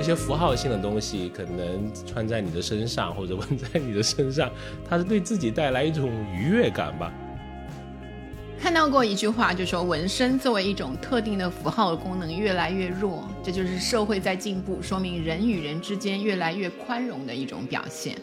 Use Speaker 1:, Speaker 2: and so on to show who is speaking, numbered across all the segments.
Speaker 1: 一些符号性的东西，可能穿在你的身上或者纹在你的身上，它是对自己带来一种愉悦感吧。
Speaker 2: 看到过一句话，就说纹身作为一种特定的符号功能越来越弱，这就是社会在进步，说明人与人之间越来越宽容的一种表现。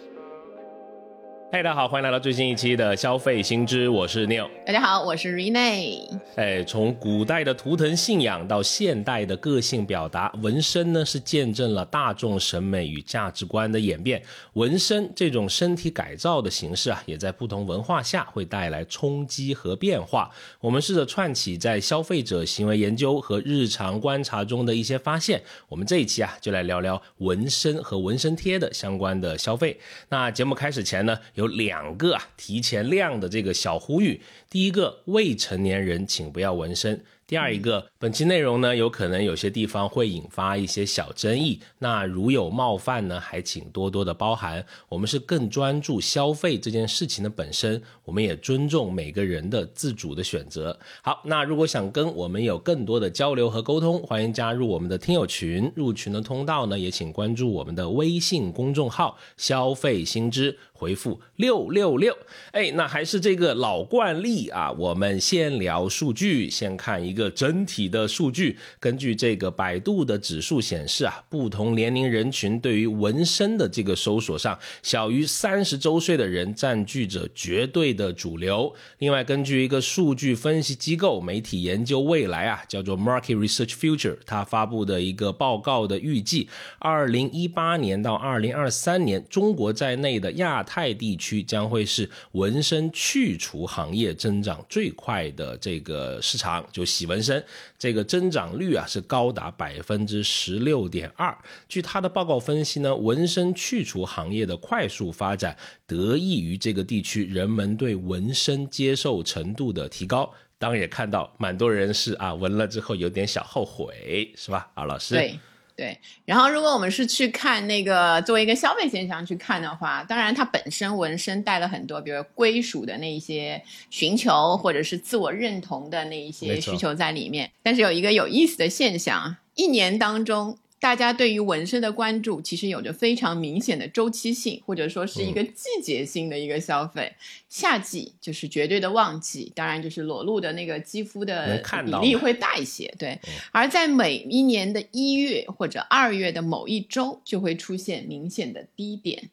Speaker 1: 嗨，大家好，欢迎来到最新一期的消费新知，我是 Neil。
Speaker 2: 大家好，我是 Rene。
Speaker 1: 哎，从古代的图腾信仰到现代的个性表达，纹身呢是见证了大众审美与价值观的演变。纹身这种身体改造的形式啊，也在不同文化下会带来冲击和变化。我们试着串起在消费者行为研究和日常观察中的一些发现。我们这一期啊，就来聊聊纹身和纹身贴的相关的消费。那节目开始前呢？有两个啊，提前亮的这个小呼吁。第一个，未成年人请不要纹身。第二一个，本期内容呢，有可能有些地方会引发一些小争议，那如有冒犯呢，还请多多的包涵。我们是更专注消费这件事情的本身，我们也尊重每个人的自主的选择。好，那如果想跟我们有更多的交流和沟通，欢迎加入我们的听友群。入群的通道呢，也请关注我们的微信公众号“消费新知”，回复六六六。哎，那还是这个老惯例啊，我们先聊数据，先看一个。整体的数据，根据这个百度的指数显示啊，不同年龄人群对于纹身的这个搜索上，小于三十周岁的人占据着绝对的主流。另外，根据一个数据分析机构媒体研究未来啊，叫做 Market Research Future，它发布的一个报告的预计，二零一八年到二零二三年，中国在内的亚太泰地区将会是纹身去除行业增长最快的这个市场，就洗。纹身这个增长率啊是高达百分之十六点二。据他的报告分析呢，纹身去除行业的快速发展得益于这个地区人们对纹身接受程度的提高。当然也看到蛮多人是啊纹了之后有点小后悔，是吧？啊，老师。
Speaker 2: 对。对，然后如果我们是去看那个作为一个消费现象去看的话，当然它本身纹身带了很多，比如归属的那一些寻求，或者是自我认同的那一些需求在里面。但是有一个有意思的现象，一年当中。大家对于纹身的关注，其实有着非常明显的周期性，或者说是一个季节性的一个消费。夏季就是绝对的旺季，当然就是裸露的那个肌肤的比例会大一些。对，而在每一年的一月或者二月的某一周，就会出现明显的低点。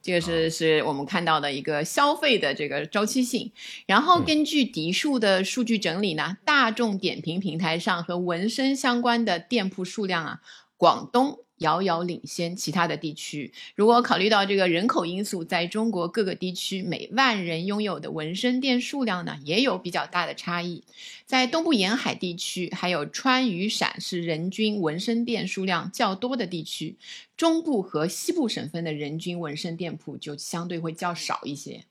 Speaker 2: 这个是是我们看到的一个消费的这个周期性。然后根据迪数的数据整理呢，大众点评平台上和纹身相关的店铺数量啊。广东遥遥领先其他的地区。如果考虑到这个人口因素，在中国各个地区每万人拥有的纹身店数量呢，也有比较大的差异。在东部沿海地区，还有川渝陕是人均纹身店数量较多的地区。中部和西部省份的人均纹身店铺就相对会较少一些。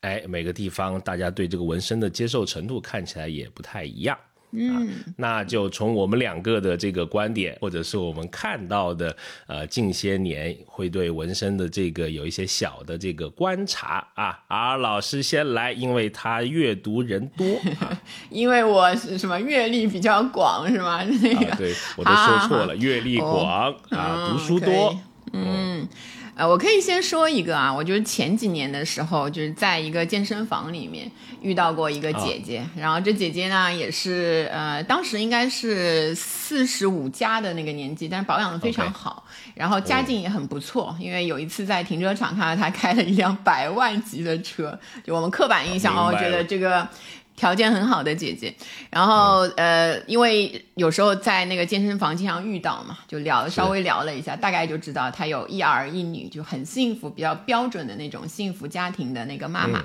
Speaker 1: 哎，每个地方大家对这个纹身的接受程度看起来也不太一样。嗯，那就从我们两个的这个观点，或者是我们看到的，呃，近些年会对纹身的这个有一些小的这个观察啊。啊，老师先来，因为他阅读人多，
Speaker 2: 因为我是什么阅历比较广，是吗？那个，
Speaker 1: 对我都说错了，阅历广啊，读书多，
Speaker 2: 嗯。呃，我可以先说一个啊，我就是前几年的时候，就是在一个健身房里面遇到过一个姐姐，然后这姐姐呢也是呃，当时应该是四十五加的那个年纪，但是保养的非常好，然后家境也很不错，因为有一次在停车场看到她开了一辆百万级的车，就我们刻板印象哦，觉得这个。条件很好的姐姐，然后呃，因为有时候在那个健身房经常遇到嘛，就聊稍微聊了一下，大概就知道她有一儿一女，就很幸福，比较标准的那种幸福家庭的那个妈妈。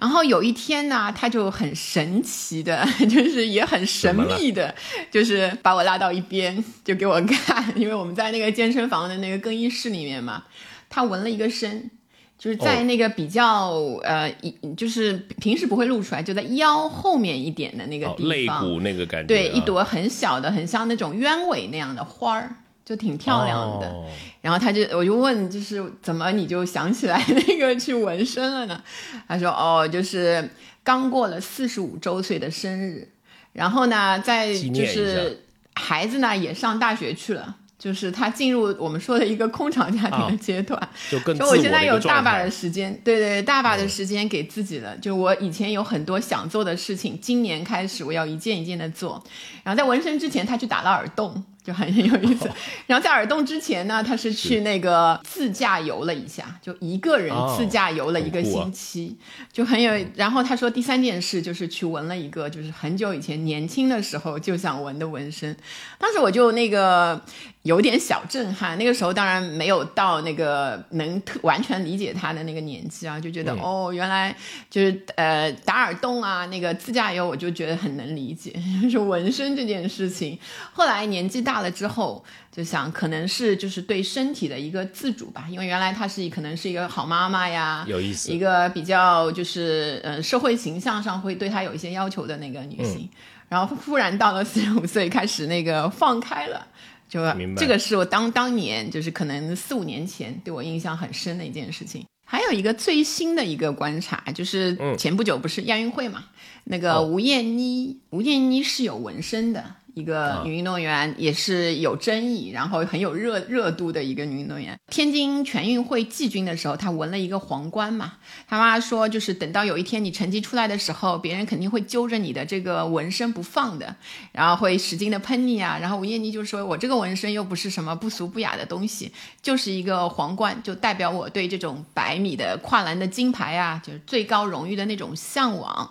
Speaker 2: 然后有一天呢，她就很神奇的，就是也很神秘的，就是把我拉到一边，就给我看，因为我们在那个健身房的那个更衣室里面嘛，她纹了一个身。就是在那个比较呃，一就是平时不会露出来，就在腰后面一点的那个地
Speaker 1: 方，肋骨那个感觉。
Speaker 2: 对，一朵很小的，很像那种鸢尾那样的花儿，就挺漂亮的。然后他就，我就问，就是怎么你就想起来 那个去纹身了呢？他说，哦，就是刚过了四十五周岁的生日，然后呢，在就是。孩子呢也上大学去了。就是他进入我们说的一个空场家庭的阶段，
Speaker 1: 就更
Speaker 2: 就我现在有大把的时间，对对，大把的时间给自己了。就我以前有很多想做的事情，今年开始我要一件一件的做。然后在纹身之前，他去打了耳洞。就很有意思，然后在耳洞之前呢，他是去那个自驾游了一下，就一个人自驾游了一个星期，就很有。然后他说第三件事就是去纹了一个，就是很久以前年轻的时候就想纹的纹身。当时我就那个有点小震撼，那个时候当然没有到那个能特完全理解他的那个年纪啊，就觉得哦，原来就是呃打耳洞啊，那个自驾游，我就觉得很能理解，就是纹身这件事情。后来年纪大。了之后就想，可能是就是对身体的一个自主吧，因为原来她是可能是一个好妈妈呀，
Speaker 1: 有意思，
Speaker 2: 一个比较就是呃社会形象上会对她有一些要求的那个女性，然后忽然到了四十五岁开始那个放开了，就这个是我当当年就是可能四五年前对我印象很深的一件事情。还有一个最新的一个观察，就是前不久不是亚运会嘛，那个吴艳妮，吴艳妮是有纹身的。一个女运动员也是有争议，然后很有热热度的一个女运动员。天津全运会季军的时候，她纹了一个皇冠嘛。她妈说，就是等到有一天你成绩出来的时候，别人肯定会揪着你的这个纹身不放的，然后会使劲的喷你啊。然后吴艳妮就说：“我这个纹身又不是什么不俗不雅的东西，就是一个皇冠，就代表我对这种百米的跨栏的金牌啊，就是最高荣誉的那种向往。”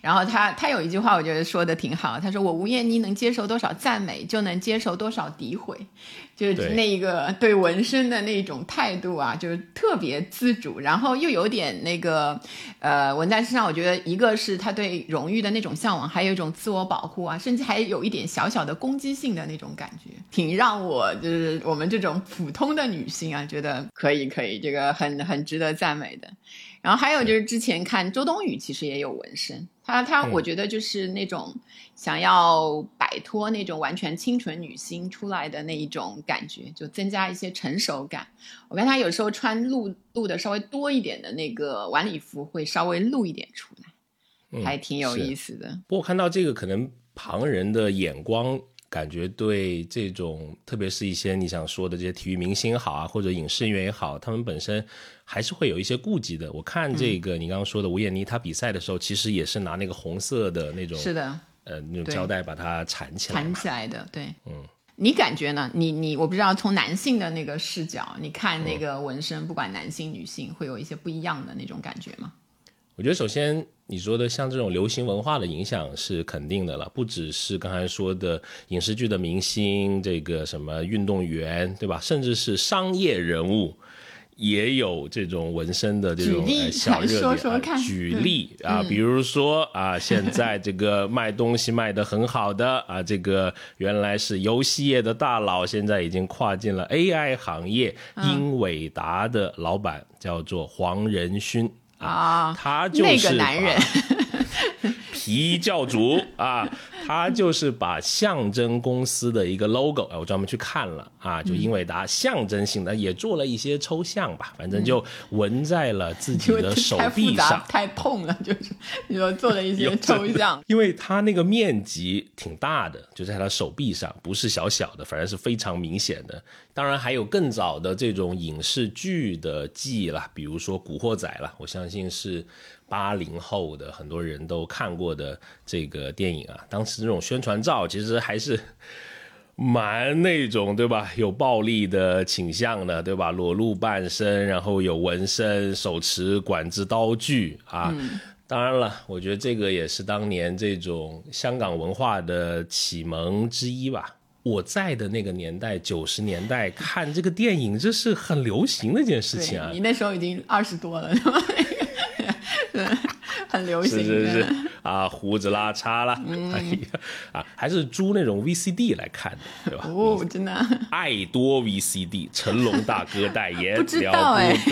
Speaker 2: 然后她她有一句话，我觉得说的挺好。她说：“我吴艳妮能接受。”多少赞美就能接受多少诋毁，就是那一个 对纹身的那种态度啊，就是特别自主，然后又有点那个呃纹在身上。我觉得一个是他对荣誉的那种向往，还有一种自我保护啊，甚至还有一点小小的攻击性的那种感觉，挺让我就是我们这种普通的女性啊，觉得可以可以，这个很很值得赞美的。然后还有就是之前看周冬雨，其实也有纹身。他他，我觉得就是那种想要摆脱那种完全清纯女星出来的那一种感觉，就增加一些成熟感。我看他有时候穿露露的稍微多一点的那个晚礼服，会稍微露一点出来，还挺有意思的。
Speaker 1: 不过看到这个，可能旁人的眼光。感觉对这种，特别是一些你想说的这些体育明星好啊，或者影视人员也好，他们本身还是会有一些顾忌的。我看这个你刚刚说的吴艳妮，她比赛的时候其实也是拿那个红色的那种，
Speaker 2: 是的，
Speaker 1: 呃，那种胶带把它缠起来，
Speaker 2: 缠起来的。对，嗯，你感觉呢？你你我不知道，从男性的那个视角，你看那个纹身，不管男性女性，会有一些不一样的那种感觉吗？
Speaker 1: 我觉得首先。你说的像这种流行文化的影响是肯定的了，不只是刚才说的影视剧的明星，这个什么运动员，对吧？甚至是商业人物，也有这种纹身的这种小热点。举例啊，比如说啊，现在这个卖东西卖得很好的啊，这个原来是游戏业的大佬，现在已经跨进了 AI 行业，英伟达的老板叫做黄仁勋。啊，他就是
Speaker 2: 男人。
Speaker 1: 皮教主啊，他就是把象征公司的一个 logo，哎，我专门去看了啊，就英伟达象征性的也做了一些抽象吧，反正就纹在了自己的手臂上。
Speaker 2: 太痛了，就是 你说做了一些抽象，
Speaker 1: 因为他那个面积挺大的，就在他手臂上，不是小小的，反而是非常明显的。当然还有更早的这种影视剧的记忆了，比如说《古惑仔》了，我相信是。八零后的很多人都看过的这个电影啊，当时这种宣传照其实还是蛮那种对吧？有暴力的倾向的对吧？裸露半身，然后有纹身，手持管制刀具啊。当然了，我觉得这个也是当年这种香港文化的启蒙之一吧。我在的那个年代，九十年代看这个电影，这是很流行的一件事情啊。
Speaker 2: 你那时候已经二十多了，是吧？对，很流行。
Speaker 1: 是是是啊，胡子拉碴了，哎呀啊，还是租那种 VCD 来看的，对吧？
Speaker 2: 哦，真的。
Speaker 1: 爱多 VCD，成龙大哥代言，
Speaker 2: 不知道哎，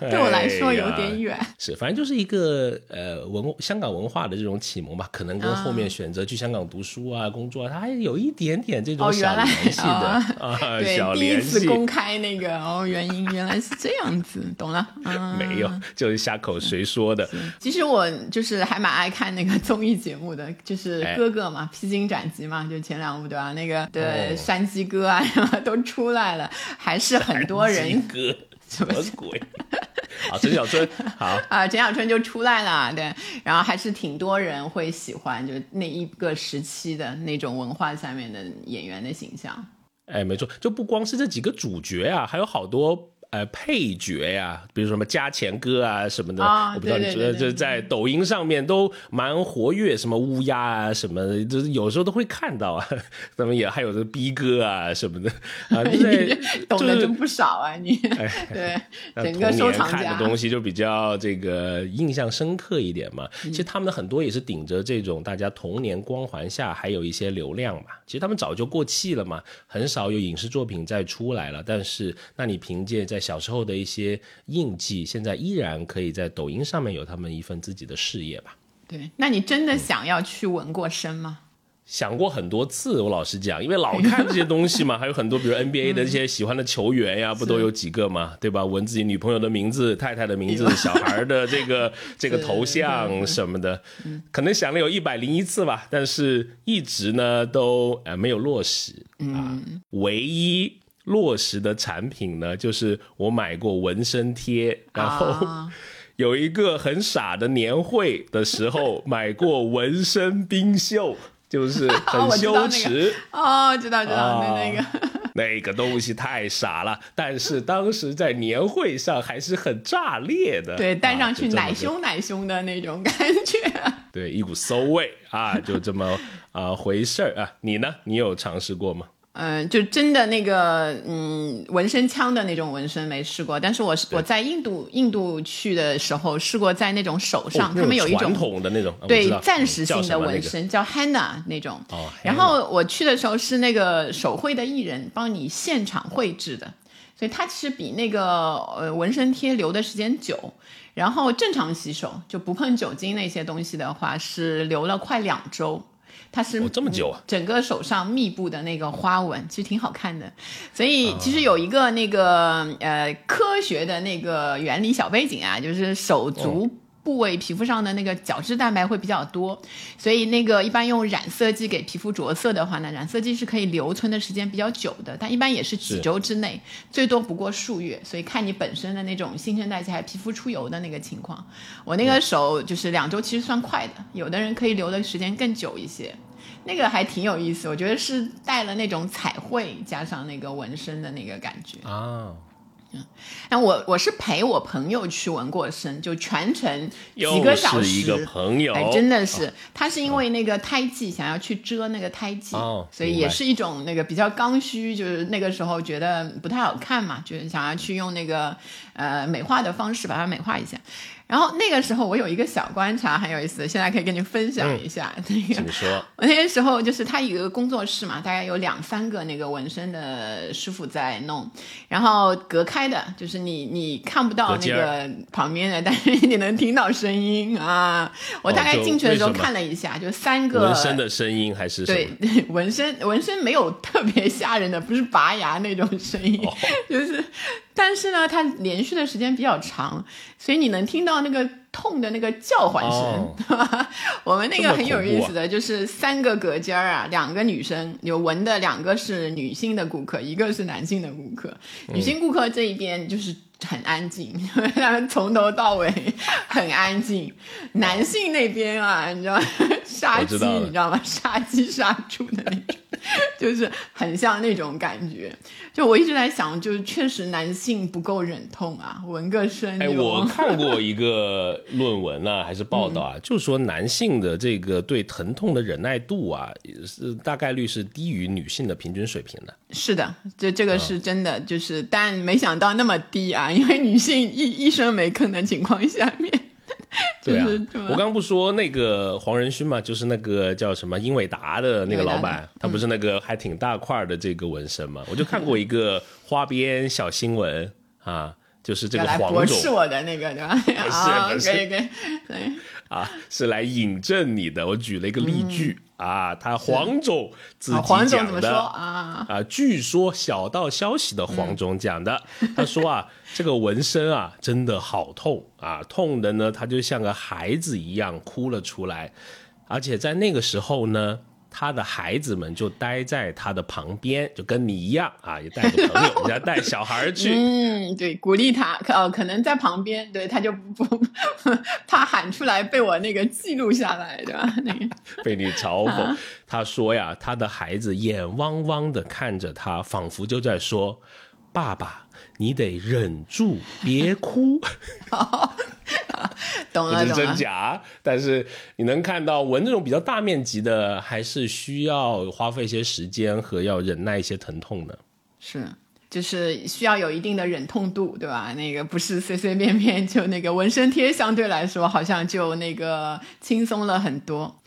Speaker 1: 对
Speaker 2: 我来说有点远。
Speaker 1: 是，反正就是一个呃文香港文化的这种启蒙吧，可能跟后面选择去香港读书啊、工作啊，它还有一点点这种小联系的啊，小联系。
Speaker 2: 第一次公开那个哦，原因原来是这样子，懂了？
Speaker 1: 没有，就是瞎口谁说的。
Speaker 2: 其实我就是还蛮爱看那个综艺节目的，就是
Speaker 1: 哎
Speaker 2: 哥哥嘛，披荆斩感激嘛，就前两部对吧？那个对山鸡哥啊什么都出来了，还是很多人
Speaker 1: 哥什么鬼？好，陈小春，好，
Speaker 2: 啊，陈小春就出来了，对，然后还是挺多人会喜欢，就那一个时期的那种文化下面的演员的形象。
Speaker 1: 哎，没错，就不光是这几个主角啊，还有好多。呃，配角呀、比如什么加钱哥啊什么的，
Speaker 2: 啊
Speaker 1: 我不知道你觉得，
Speaker 2: 对对对对
Speaker 1: 就是在抖音上面都蛮活跃，什么乌鸦啊什么的，就是有时候都会看到啊。咱们也还有这逼哥啊什么的啊，就在
Speaker 2: 你懂得
Speaker 1: 就是
Speaker 2: 真不少啊，你 对
Speaker 1: 那
Speaker 2: 整个收藏家
Speaker 1: 看的东西就比较这个印象深刻一点嘛。
Speaker 2: 嗯
Speaker 1: 其实他们很多也是顶着这种大家童年光环下，还有一些流量嘛。其实他们早就过气了嘛，很少有影视作品再出来了。但是，那你凭借在小时候的一些印记，现在依然可以在抖音上面有他们一份自己的事业吧。
Speaker 2: 对，那你真的想要去纹过身吗？
Speaker 1: 想过很多次，我老实讲，因为老看这些东西嘛，还有很多，比如 NBA 的这些喜欢的球员呀，不都有几个嘛，对吧？纹自己女朋友的名字、太太的名字、小孩的 这个这个头像什么的，可能想了有一百零一次吧，但是一直呢都呃没有落实啊。唯一落实的产品呢，就是我买过纹身贴，然后。
Speaker 2: 啊
Speaker 1: 有一个很傻的年会的时候买过纹身冰袖，就是很
Speaker 2: 我知道那个
Speaker 1: 羞耻。
Speaker 2: 哦，知道知道，
Speaker 1: 啊
Speaker 2: 那那个。
Speaker 1: 那个东西太傻了，但是当时在年会上还是很炸裂的。
Speaker 2: 对，戴上去奶凶奶凶的那种感觉。
Speaker 1: 对，一股馊味啊，就这么啊、回事儿啊。你呢？你有尝试过吗？
Speaker 2: 嗯，就真的那个，嗯，纹身枪的那种纹身没试过，但是我是我在印度印度去的时候试过，在那种手上，
Speaker 1: 哦
Speaker 2: 他们有一
Speaker 1: 种传
Speaker 2: 种
Speaker 1: 统的那种，
Speaker 2: 对暂时性的纹身，叫 henna 那种。
Speaker 1: 哦
Speaker 2: 然后我去的时候是那个手绘的艺人帮你现场绘制的，所以它其实比那个呃纹身贴留的时间久。然后正常洗手就不碰酒精那些东西的话，是留了快两周。它是
Speaker 1: 哦这么久啊。
Speaker 2: 整个手上密布的那个花纹，其实挺好看的。所以
Speaker 1: 啊。
Speaker 2: 其实有一个那个呃科学的那个原理小背景啊，就是手足部位皮肤上的那个角质蛋白会比较多，所以那个一般用染色剂给皮肤着色的话呢，染色剂是可以留存的时间比较久的，但一般也是几周之内，最多不过数月，所以看你本身的那种新陈代谢还皮肤出油的那个情况。我那个手就是两周，其实算快的，有的人可以留的时间更久一些。那个还挺有意思，我觉得是带了那种彩绘加上那个纹身的那个感觉。
Speaker 1: 啊，
Speaker 2: 那我我是陪我朋友去纹过身，就全程几个小时。
Speaker 1: 是一个朋友，
Speaker 2: 哎，真的是，他是因为那个胎记想要去遮那个胎记，
Speaker 1: 哦
Speaker 2: 所以也是一种那个比较刚需，就是那个时候觉得不太好看嘛，就是想要去用那个呃美化的方式把它美化一下。然后那个时候我有一个小观察很有意思，现在可以跟你分享一下。那个。我那个时候就是他有一个工作室嘛，大概有两三个那个纹身的师傅在弄，然后隔开的，就是你你看不到那个旁边的，但是你能听到声音啊。我大概进去的时候看了一下，就三个
Speaker 1: 纹身的声音还是
Speaker 2: 对？纹身纹身没有特别吓人的，不是拔牙那种声音，
Speaker 1: 哦
Speaker 2: 就是，但是呢，它连续的时间比较长，所以你能听到那个痛的那个叫唤声，
Speaker 1: 哦
Speaker 2: 对吧？我们那个很有意思的，就是三个隔间儿啊，两个女生有纹的，两个是女性的顾客，一个是男性的顾客。女性顾客这一边就是很安静，他 们从头到尾 很安静。男性那边啊，你知道杀鸡，你知道吗？杀鸡杀猪的那种，就是很像那种感觉。就我一直在想，就是确实男性不够忍痛啊，纹个身
Speaker 1: 哎，我看过一个论文啊，还是报道啊，就说男性的这个对疼痛的忍耐度啊，是大概率是低于女性的平均水平的。
Speaker 2: 是的，这这
Speaker 1: 啊
Speaker 2: 个是真的，就是但没想到那么低啊，因为女性一一声没吭的情况下面，
Speaker 1: 对啊我刚不说那个黄仁勋嘛，就是那个叫什么英伟达的那个老板，他不是那个还挺大块儿的这个纹身嘛？我就看过一个花边小新闻啊，就是这个黄
Speaker 2: 总
Speaker 1: 是
Speaker 2: 我的那个对吧？啊，
Speaker 1: 不是
Speaker 2: 可以可以，对，
Speaker 1: 啊，是来引证你的。我举了一个例句、啊，他黄总自己讲的
Speaker 2: 怎么说啊？
Speaker 1: 啊，据说小道消息的黄总讲的，他说啊，这个纹身啊真的好痛啊，痛的呢，他就像个孩子一样哭了出来，而且在那个时候呢。他的孩子们就待在他的旁边，就跟你一样啊，也带个朋友，人家带小孩去，
Speaker 2: 嗯，对，鼓励他，可哦，可能在旁边，对，他就不 不怕喊出来被我那个记录下来，对吧？那个，
Speaker 1: 被你嘲讽。他说呀，他的孩子眼汪汪的看着他，仿佛就在说：“爸爸，你得忍住，别哭。”
Speaker 2: 懂了，
Speaker 1: 不知真。假，但是你能看到纹这种比较大面积的，还是需要花费一些时间和要忍耐一些疼痛的。
Speaker 2: 是，就是需要有一定的忍痛度，对吧？那个不是随随便便就那个纹身贴，相对来说好像就那个轻松了很多。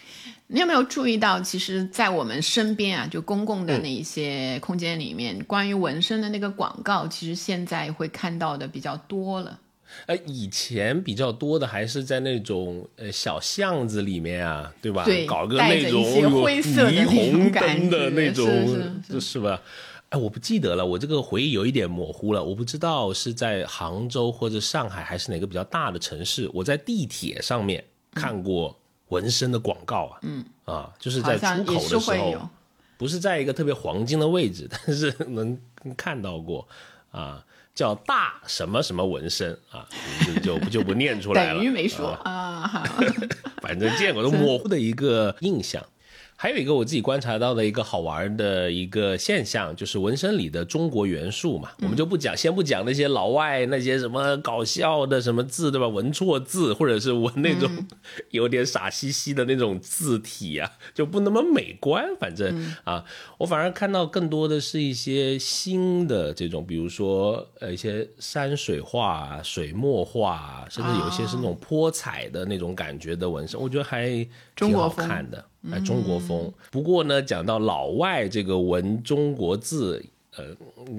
Speaker 2: 你有没有注意到，其实，在我们身边啊，就公共的那一些空间里面，关于纹身的那个广告，其实现在会看到的比较多了。
Speaker 1: 呃，以前比较多的还是在那种呃小巷子里面啊，对吧？
Speaker 2: 对
Speaker 1: 搞个那种霓虹灯的那种，
Speaker 2: 是
Speaker 1: 吧？哎，我不记得了，我这个回忆有一点模糊了，我不知道是在杭州或者上海还是哪个比较大的城市，我在地铁上面看过纹身的广告啊，嗯啊，就是在出口的时候不是在一个特别黄金的位置，但是能看到过啊，叫大什么什么纹身啊，就就就不念出来了，
Speaker 2: 等于没说
Speaker 1: 啊
Speaker 2: 啊。
Speaker 1: 反正见过都模糊 的一个印象。还有一个我自己观察到的一个好玩的一个现象，就是纹身里的中国元素嘛，我们就不讲，先不讲那些老外那些什么搞笑的什么字，对吧？纹错字，或者是纹那种 有点傻兮兮的那种字体啊，就不那么美观。反正啊，我反而看到更多的是一些新的这种，比如说呃一些山水画啊、水墨画啊，甚至有一些是那种泼彩的那种感觉的纹身，我觉得还挺好看的。哎，中国风。不过呢，讲到老外这个文中国字。呃，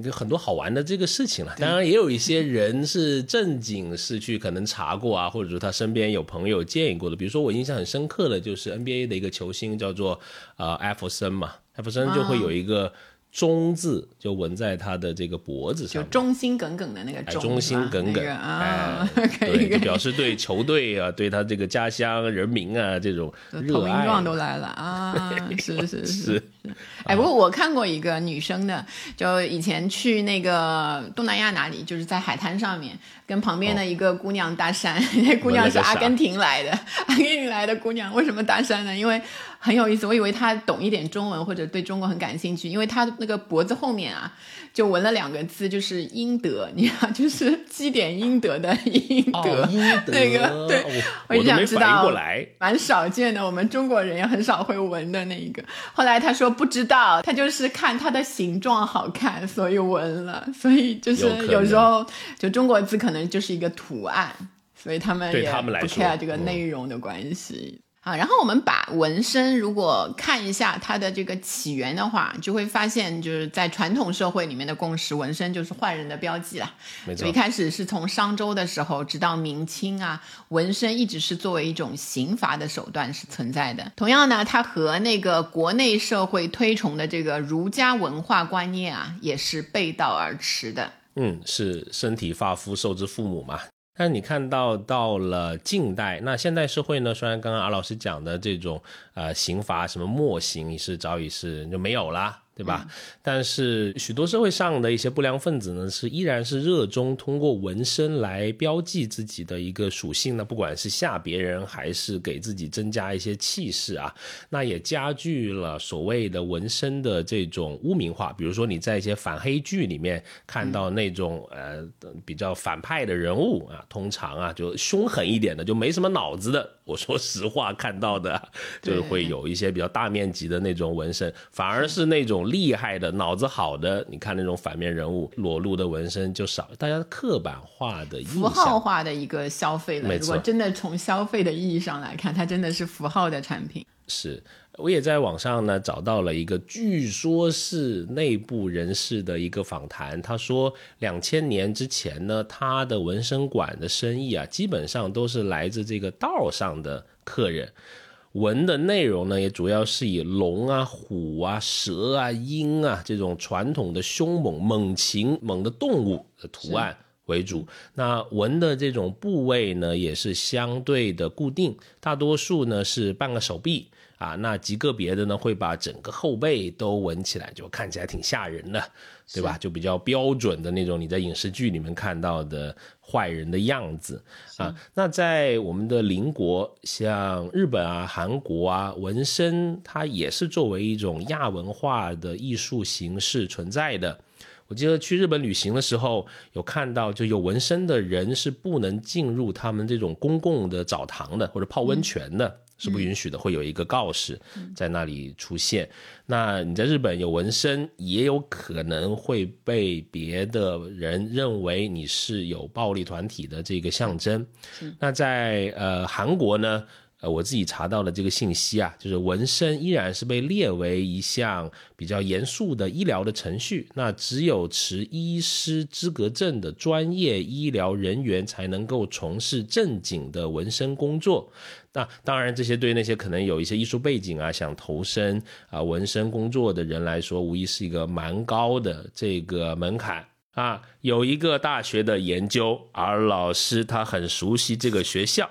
Speaker 1: 有很多好玩的这个事情了。当然，也有一些人是正经是去可能查过啊，或者说他身边有朋友建议过的。比如说，我印象很深刻的就是 NBA 的一个球星叫做呃艾弗森嘛，艾弗森就会有一个中字就纹在他的这个脖子上就。
Speaker 2: 忠心耿耿的那个
Speaker 1: 哎，
Speaker 2: 忠，
Speaker 1: 忠心耿耿，
Speaker 2: 那个啊，
Speaker 1: 哎，对，就表示对球队啊，对他这个家乡人民啊这种热
Speaker 2: 投影
Speaker 1: 爱。
Speaker 2: 状都来了啊！是是是
Speaker 1: 是，
Speaker 2: 哎，不过我看过一个女生的，就以前去那个东南亚哪里，就是在海滩上面跟旁边的一个姑娘搭讪，那姑娘是阿根廷来的，阿根廷来的姑娘，为什么搭讪呢？因为很有意思，我以为他懂一点中文或者对中国很感兴趣，因为他那个脖子后面啊，就纹了两个字，就是英德，你看，就是积点阴德的阴德，
Speaker 1: 哦，英德
Speaker 2: 那个对
Speaker 1: 我
Speaker 2: 我就想知道
Speaker 1: 过来。
Speaker 2: 蛮少见的，我们中国人也很少会纹的那一个。后来他说不知道，他就是看它的形状好看，所以纹了。所以就是
Speaker 1: 有
Speaker 2: 时候就中国字可能就是一个图案，所以他们也不 care 这个
Speaker 1: 嗯
Speaker 2: 内容的关系。好，然后我们把纹身如果看一下它的这个起源的话，就会发现就是在传统社会里面的共识，纹身就是坏人的标记啦。
Speaker 1: 没错
Speaker 2: 一，开始是从商周的时候，直到明清啊，纹身一直是作为一种刑罚的手段是存在的。同样呢，它和那个国内社会推崇的这个儒家文化观念啊，也是背道而驰的。
Speaker 1: 嗯，是身体发肤受之父母嘛。但你看到到了近代，那现代社会呢？虽然刚刚阿老师讲的这种呃刑罚什么墨刑是早已是就没有了，对吧？但是许多社会上的一些不良分子呢，是依然是热衷通过纹身来标记自己的一个属性呢，不管是吓别人还是给自己增加一些气势啊，那也加剧了所谓的纹身的这种污名化。比如说你在一些反黑剧里面看到那种、呃比较反派的人物啊，通常啊就凶狠一点的，就没什么脑子的。我 说实话，看到的啊就是会有一些比较大面积的那种纹身，反而是那种厉害的、脑子好的，你看那种反面人物裸露的纹身就少，大家刻板化的
Speaker 2: 符号。化的一个消费了。如果真的从消费的意义上来看，它真的是符号的产品。
Speaker 1: 是，我也在网上呢找到了一个，据说是内部人士的一个访谈。他说，两千年之前呢，他的纹身馆的生意啊，基本上都是来自这个道上的客人。纹的内容呢，也主要是以龙啊、虎啊、蛇啊、鹰啊这种传统的凶猛、猛禽、猛的动物的图案为主。那纹的这种部位呢，也是相对的固定，大多数呢是半个手臂。啊，那极个别的呢，会把整个后背都纹起来，就看起来挺吓人的，对吧？就比较标准的那种你在影视剧里面看到的坏人的样子啊。那在我们的邻国，像日本啊、韩国啊，纹身它也是作为一种亚文化的艺术形式存在的。我记得去日本旅行的时候，有看到就有纹身的人是不能进入他们这种公共的澡堂的，或者泡温泉的。是不允许的，会有一个告示在那里出现。那你在日本有纹身，也有可能会被别的人认为你是有暴力团体的这个象征。那在呃韩国呢？呃，我自己查到的这个信息啊，就是纹身依然是被列为一项比较严肃的医疗的程序。那只有持医师资格证的专业医疗人员才能够从事正经的纹身工作。那当然，这些对那些可能有一些艺术背景啊，想投身啊纹身工作的人来说，无疑是一个蛮高的这个门槛啊。有一个大学的研究，而老师他很熟悉这个学校。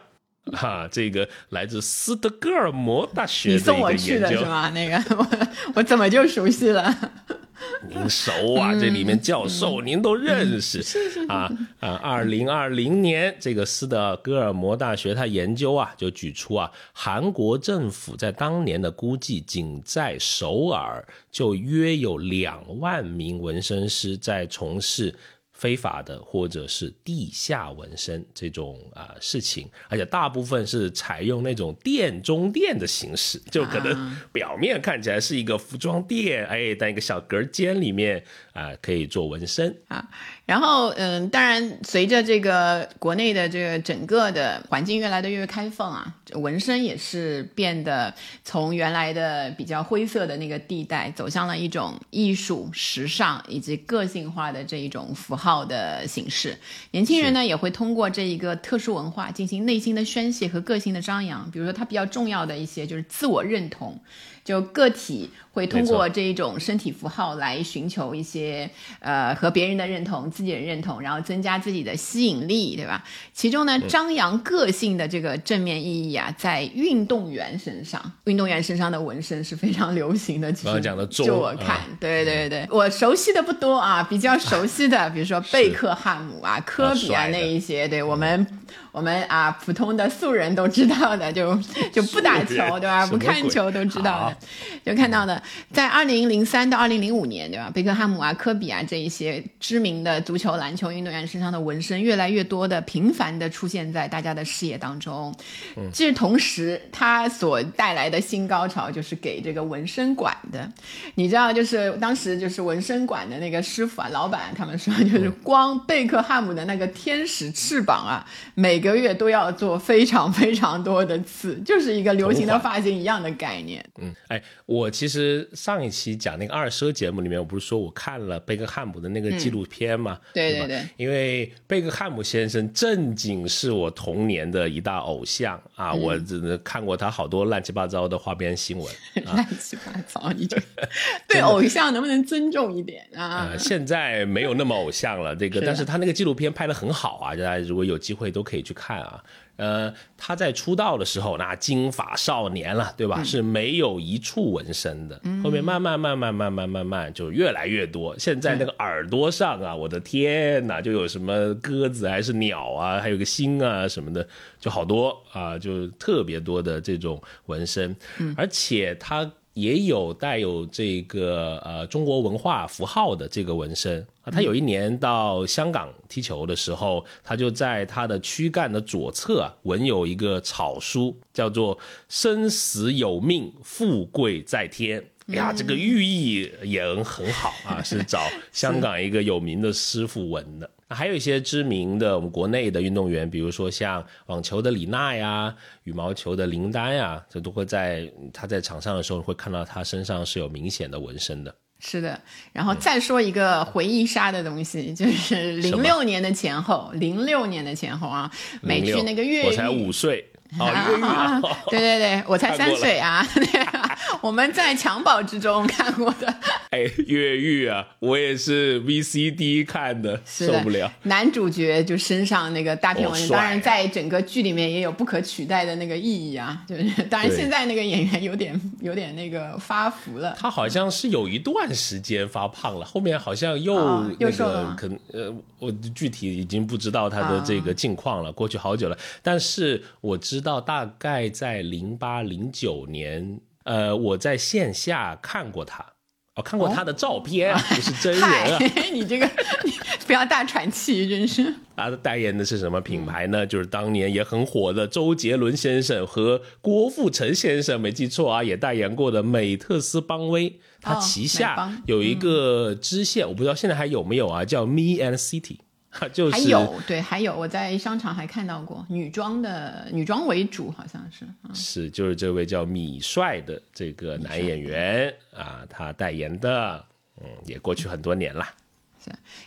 Speaker 1: 哈，这个来自斯德哥尔摩大学的
Speaker 2: 你送我去的是吗？那个我我怎么就熟悉了？
Speaker 1: 您熟啊，这里面教授您都认识。
Speaker 2: 是是
Speaker 1: 啊啊！二零二零年，这个斯德哥尔摩大学他研究啊，就举出啊，韩国政府在当年的估计，仅在首尔就约有两万名纹身师在从事。非法的或者是地下纹身这种啊事情，而且大部分是采用那种店中店的形式，就可能 表面看起来是一个服装店，哎，但一个小隔间里面啊可以做纹身
Speaker 2: 啊。然后，嗯，当然，随着这个国内的这个整个的环境越来的越开放啊，纹身也是变得从原来的比较灰色的那个地带，走向了一种艺术、时尚以及个性化的这一种符号的形式。年轻人呢，也会通过这一个特殊文化进行内心的宣泄和个性的张扬。比如说，它比较重要的一些就是自我认同。就个体会通过这一种身体符号来寻求一些呃和别人的认同、自己的认同，然后增加自己的吸引力，对吧？其中呢，张扬个性的这个正面意义啊，在运动员身上，运动员身上的纹身是非常流行的。
Speaker 1: 刚刚讲的，
Speaker 2: 就我看，对对对，我熟悉的不多啊，比较熟悉的，比如说贝克汉姆啊、科比啊那一些，对我们。我们啊，普通的素人都知道的，就就不打球，对吧？不看球都知道的，就看到的，在二零零三到二零零五年，对吧？贝克汉姆啊、科比啊这一些知名的足球、篮球运动员身上的纹身，越来越多的频繁的出现在大家的视野当中。嗯，其实同时，它所带来的新高潮就是给这个纹身馆的，你知道，就是当时就是纹身馆的那个师傅啊、老板，他们说，就是光贝克汉姆的那个天使翅膀啊，每每个月都要做非常非常多的次，就是一个流行的发型一样的概念。
Speaker 1: 嗯，哎，我其实上一期讲那个二奢节目里面，我不是说我看了贝克汉姆的那个纪录片吗？
Speaker 2: 对对对，
Speaker 1: 因为贝克汉姆先生正经是我童年的一大偶像啊，我真的看过他好多乱七八糟的花边新闻。
Speaker 2: 乱七八糟，你就 对偶像能不能尊重一点啊？
Speaker 1: 现在没有那么偶像了，这个，但是他那个纪录片拍的很好啊，大家如果有机会都可以。去看啊，呃，他在出道的时候，那金发少年了，对吧？是没有一处纹身的。后面慢慢慢慢慢慢慢慢就越来越多。现在那个耳朵上啊，我的天哪，就有什么鸽子还是鸟啊，还有个星啊什么的，就好多啊，就特别多的这种纹身，而且他。也有带有这个呃中国文化符号的这个纹身啊，他有一年到香港踢球的时候，他就在他的躯干的左侧纹有一个草书，叫做“生死有命，富贵在天”。哎呀，这个寓意也很好啊，是找香港一个有名的师傅纹的。还有一些知名的我们国内的运动员，比如说像网球的李娜呀、羽毛球的林丹呀，这都会在他在场上的时候会看到他身上是有明显的纹身的。
Speaker 2: 是的，然后再说一个回忆杀的东西，就是零六年的前后，零六年的前后啊，美剧那个越狱，
Speaker 1: 我才五岁。哦，越狱
Speaker 2: 对对对，我才三岁 啊！我们在襁褓之中看过的。
Speaker 1: 哎，越狱啊！我也是 VCD 看的，受不了。
Speaker 2: 男主角就身上那个大片纹，当然在整个剧里面也有不可取代的那个意义啊。就是，当然现在那个演员有点有点那个发福了。
Speaker 1: 他好像是有一段时间发胖了，后面好像又那个可能呃，我具体已经不知道他的这个近况了，过去好久了。但是我知道大概在零八零九年，呃，我在线下看过他。哦看过他的照片，不是真人啊！
Speaker 2: 你这个 不要大喘气，真是。
Speaker 1: 他的代言的是什么品牌呢？就是当年也很火的周杰伦先生和郭富城先生，没记错啊，也代言过的美特斯邦威。他旗下有一个支线，我不知道现在还有没有啊，叫 Me and City。就是
Speaker 2: 还有对，还有我在商场还看到过女装的，女装为主，好像是
Speaker 1: 是就是这位叫米帅的这个男演员啊，他代言的，嗯，也过去很多年了。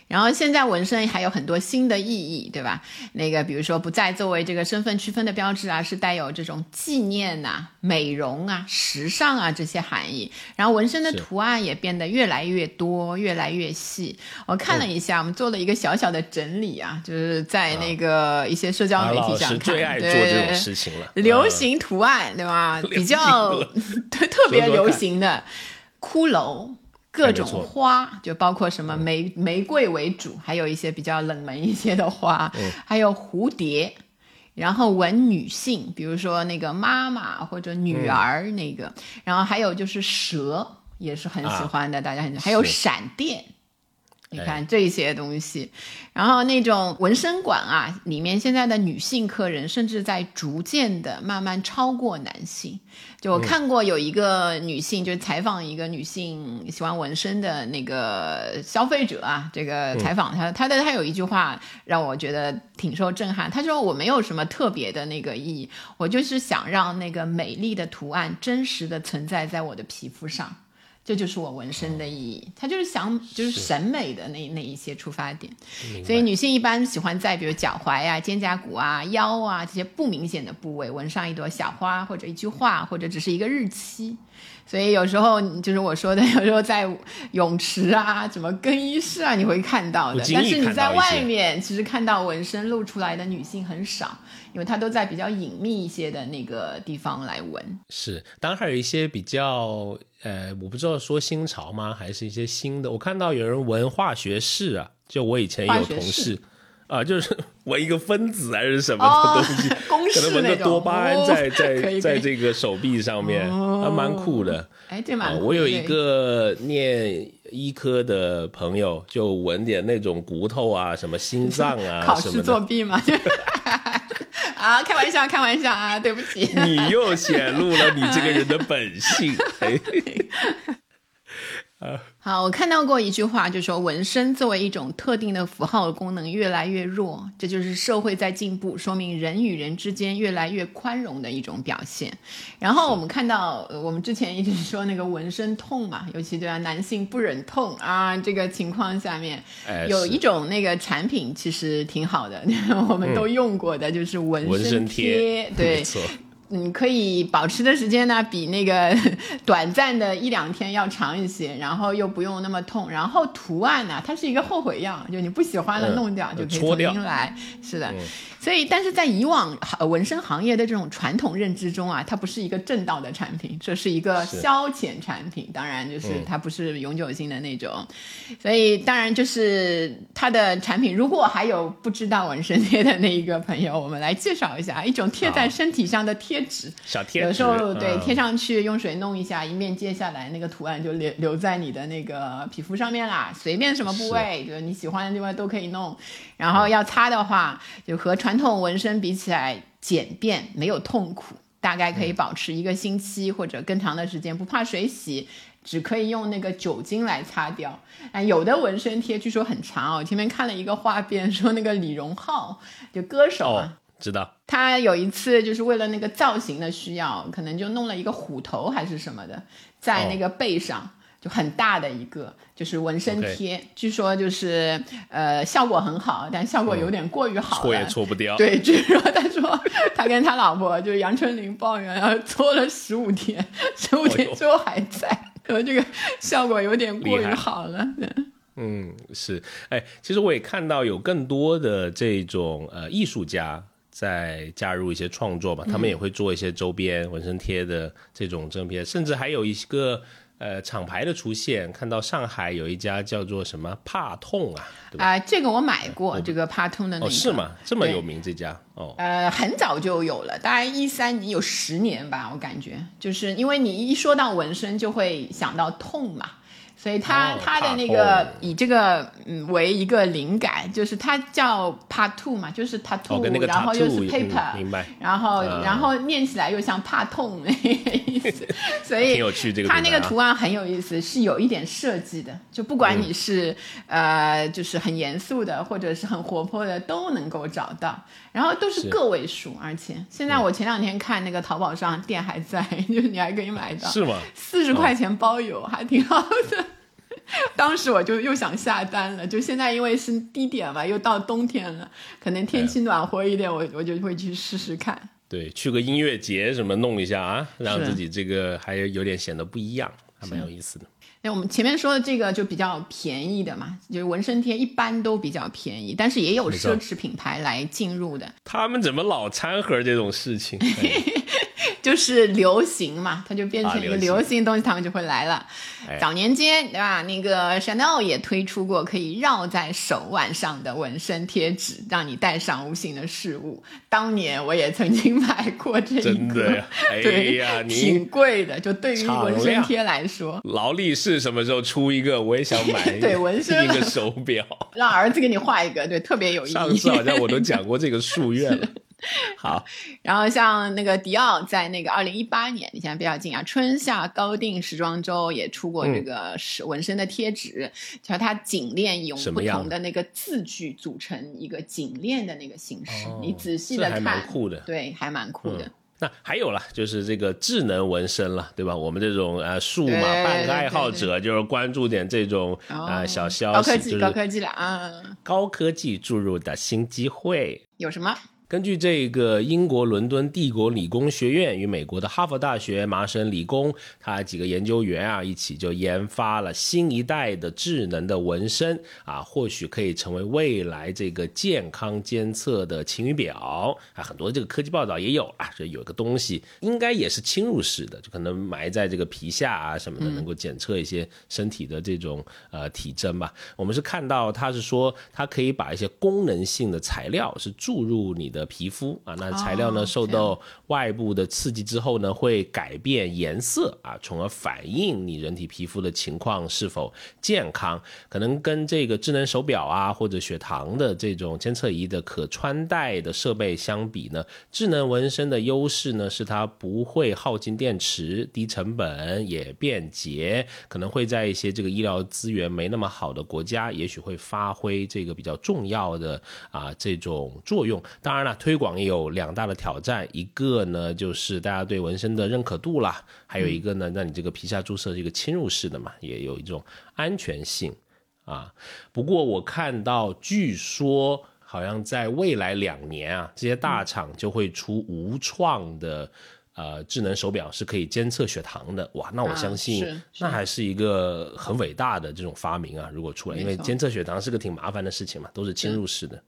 Speaker 2: 然后现在纹身还有很多新的意义，对吧？那个比如说不再作为这个身份区分的标志啊，是带有这种纪念呐、美容啊、时尚啊这些含义。然后纹身的图案也变得越来越多、越来越细。我看了一下，我们做了一个小小的整理啊，就是在那个一些社交媒体上看，
Speaker 1: 最爱做这种事情了。
Speaker 2: 流行图案，对吧？比较特 特别流行的骷髅。各种花，就包括什么玫玫瑰为主，还有一些比较冷门一些的花，还有蝴蝶，然后纹女性，比如说那个妈妈或者女儿那个，然后还有就是蛇也是很喜欢的，大家很还有闪电。你看这些东西，然后那种纹身馆啊，里面现在的女性客人甚至在逐渐的慢慢超过男性。就我看过有一个女性，就是采访一个女性喜欢纹身的那个消费者啊，这个采访她，她的她有一句话让我觉得挺受震撼。她说：“我没有什么特别的那个意义，我就是想让那个美丽的图案真实的存在在我的皮肤上。”这就是我纹身的意义，它就是想就是审美的那那一些出发点，所以女性一般喜欢在比如脚踝啊、肩胛骨啊、腰啊这些不明显的部位纹上一朵小花或者一句话或者只是一个日期。所以有时候就是我说的，有时候在泳池啊、什么更衣室啊，你会看到的。但是你在外面，其实看到纹身露出来的女性很少，因为它都在比较隐秘一些的那个地方来闻。
Speaker 1: 是，当然还有一些比较，呃，我不知道说新潮吗，还是一些新的。我看到有人闻化学式啊，就我以前有同事。啊，就是 闻一个分子还是什么的东西，可能闻个多巴胺在在 在这个手臂上面，还蛮酷的。
Speaker 2: 哎，这蛮。
Speaker 1: 我有一个念医科的朋友，就闻点那种骨头啊，什么心脏啊，
Speaker 2: 考试作弊嘛？啊，开玩笑，开玩笑啊，对不起。
Speaker 1: 你又显露了你这个人的本性。
Speaker 2: 好，我看到过一句话，就说纹身作为一种特定的符号功能越来越弱，这就是社会在进步，说明人与人之间越来越宽容的一种表现。然后我们看到，我们之前一直说那个纹身痛嘛，尤其对啊男性不忍痛啊这个情况下面，有一种那个产品其实挺好的，我们都用过的，就是纹身贴，对。嗯，可以保持的时间呢，比那个 短暂的一两天要长一些，然后又不用那么痛，然后图案呢，它是一个后悔药，就你不喜欢了弄掉就可以重新来，是的。所以，但是在以往纹身行业的这种传统认知中啊，它不是一个正道的产品，这是一个消遣产品。当然，就是它不是永久性的那种。所以，当然就是它的产品。如果还有不知道纹身贴的那一个朋友，我们来介绍一下一种贴在身体上的贴纸。
Speaker 1: 小贴纸，
Speaker 2: 有时候对贴上去，用水弄一下，一面揭下来，那个图案就留留在你的那个皮肤上面啦。随便什么部位，就是你喜欢的地方都可以弄。然后要擦的话，就和传统纹身比起来简便，没有痛苦，大概可以保持一个星期或者更长的时间，不怕水洗。只可以用那个酒精来擦掉。啊，有的纹身贴据说很长哦，我前面看了一个画片，说那个李荣浩就歌手啊。
Speaker 1: 知道
Speaker 2: 他有一次就是为了那个造型的需要，可能就弄了一个虎头还是什么的，在那个背上就很大的一个就是纹身贴，据说就是呃效果很好，但效果有点过于好了，
Speaker 1: 搓也搓不掉。
Speaker 2: 对，据说他说他跟他老婆就是杨丞琳抱怨，然后搓了十五天，十五天之后还在，可能这个效果有点过于好了。
Speaker 1: 嗯，是，哎，其实我也看到有更多的这种呃艺术家。在加入一些创作吧，他们也会做一些周边纹身贴的这种正片，甚至还有一个呃厂牌的出现。看到上海有一家叫做什么怕痛啊？
Speaker 2: 啊，这个我买过，这个怕痛的那个
Speaker 1: 是吗？这么有名这家哦？
Speaker 2: 呃，很早就有了，大概一三年有十年吧，我感觉，就是因为你一说到纹身就会想到痛嘛。所以他他的那个以这个嗯为一个灵感，就是它叫 Part Two 嘛，就是 Tattoo，然后又是 Paper，
Speaker 1: 明白，
Speaker 2: 然后然后念起来又像怕痛 那个意思，所以它那个图案很有意思，是有一点设计的，就不管你是呃就是很严肃的，或者是很活泼的，都能够找到，然后都是个位数，而且现在我前两天看那个淘宝上店还在，就是你还可以买到，
Speaker 1: 是吗？
Speaker 2: 四十块钱包邮，还挺好的。当时我就又想下单了，就现在因为是低点嘛，又到冬天了，可能天气暖和一点，我我就会去试试看。
Speaker 1: 对，去个音乐节什么弄一下啊，让自己这个还有点显得不一样，还蛮有意思的。
Speaker 2: 那我们前面说的这个就比较便宜的嘛，就是纹身贴一般都比较便宜，但是也有奢侈品牌来进入的。
Speaker 1: 他们怎么老掺和这种事情？
Speaker 2: 就是流行嘛，它就变成一个流行东西，他们就会来了。早年间，对吧？那个 Chanel 也推出过可以绕在手腕上的纹身贴纸，让你带上无形的事物。当年我也曾经买过这一个，
Speaker 1: 真的呀？
Speaker 2: 对
Speaker 1: 呀，
Speaker 2: 挺贵的。就对于纹身贴来说，
Speaker 1: 劳力士什么时候出一个？我也想买。
Speaker 2: 对，纹身
Speaker 1: 一个手表，
Speaker 2: 让儿子给你画一个，对，特别有意义。
Speaker 1: 上次好像我都讲过这个夙愿了。好，
Speaker 2: 然后像那个迪奥在那个二零一八年，你现在比较近啊，春夏高定时装周也出过这个是纹身的贴纸，叫它颈链用不同的？那个字句组成一个颈链的那个形式，你仔细的看，
Speaker 1: 酷的，
Speaker 2: 对，还蛮酷的。
Speaker 1: 那还有了，就是这个智能纹身了，对吧？我们这种呃数码半个爱好者，就是关注点这种啊小消息，就是
Speaker 2: 高科技了啊，
Speaker 1: 高科技注入的新机会。
Speaker 2: 有什么？
Speaker 1: 根据这个英国伦敦帝国理工学院与美国的哈佛大学、麻省理工，他几个研究员啊，一起就研发了新一代的智能的纹身啊，或许可以成为未来这个健康监测的晴雨表啊。很多这个科技报道也有啊，这有个东西应该也是侵入式的，就可能埋在这个皮下啊什么的，能够检测一些身体的这种呃体征吧。我们是看到他是说，它可以把一些功能性的材料是注入你的。皮肤啊，那材料呢受到外部的刺激之后呢，会改变颜色啊，从而反映你人体皮肤的情况是否健康。可能跟这个智能手表啊或者血糖的这种监测仪的可穿戴的设备相比呢，智能纹身的优势呢是它不会耗尽电池，低成本也便捷，可能会在一些这个医疗资源没那么好的国家，也许会发挥这个比较重要的啊这种作用。当然了。推广也有两大的挑战，一个呢就是大家对纹身的认可度啦，还有一个呢，那你这个皮下注射是一个侵入式的嘛，也有一种安全性啊。不过我看到，据说好像在未来两年啊，这些大厂就会出无创的呃智能手表，是可以监测血糖的。哇，那我相信那还是一个很伟大的这种发明啊！如果出来，因为监测血糖是个挺麻烦的事情嘛，都是侵入式的。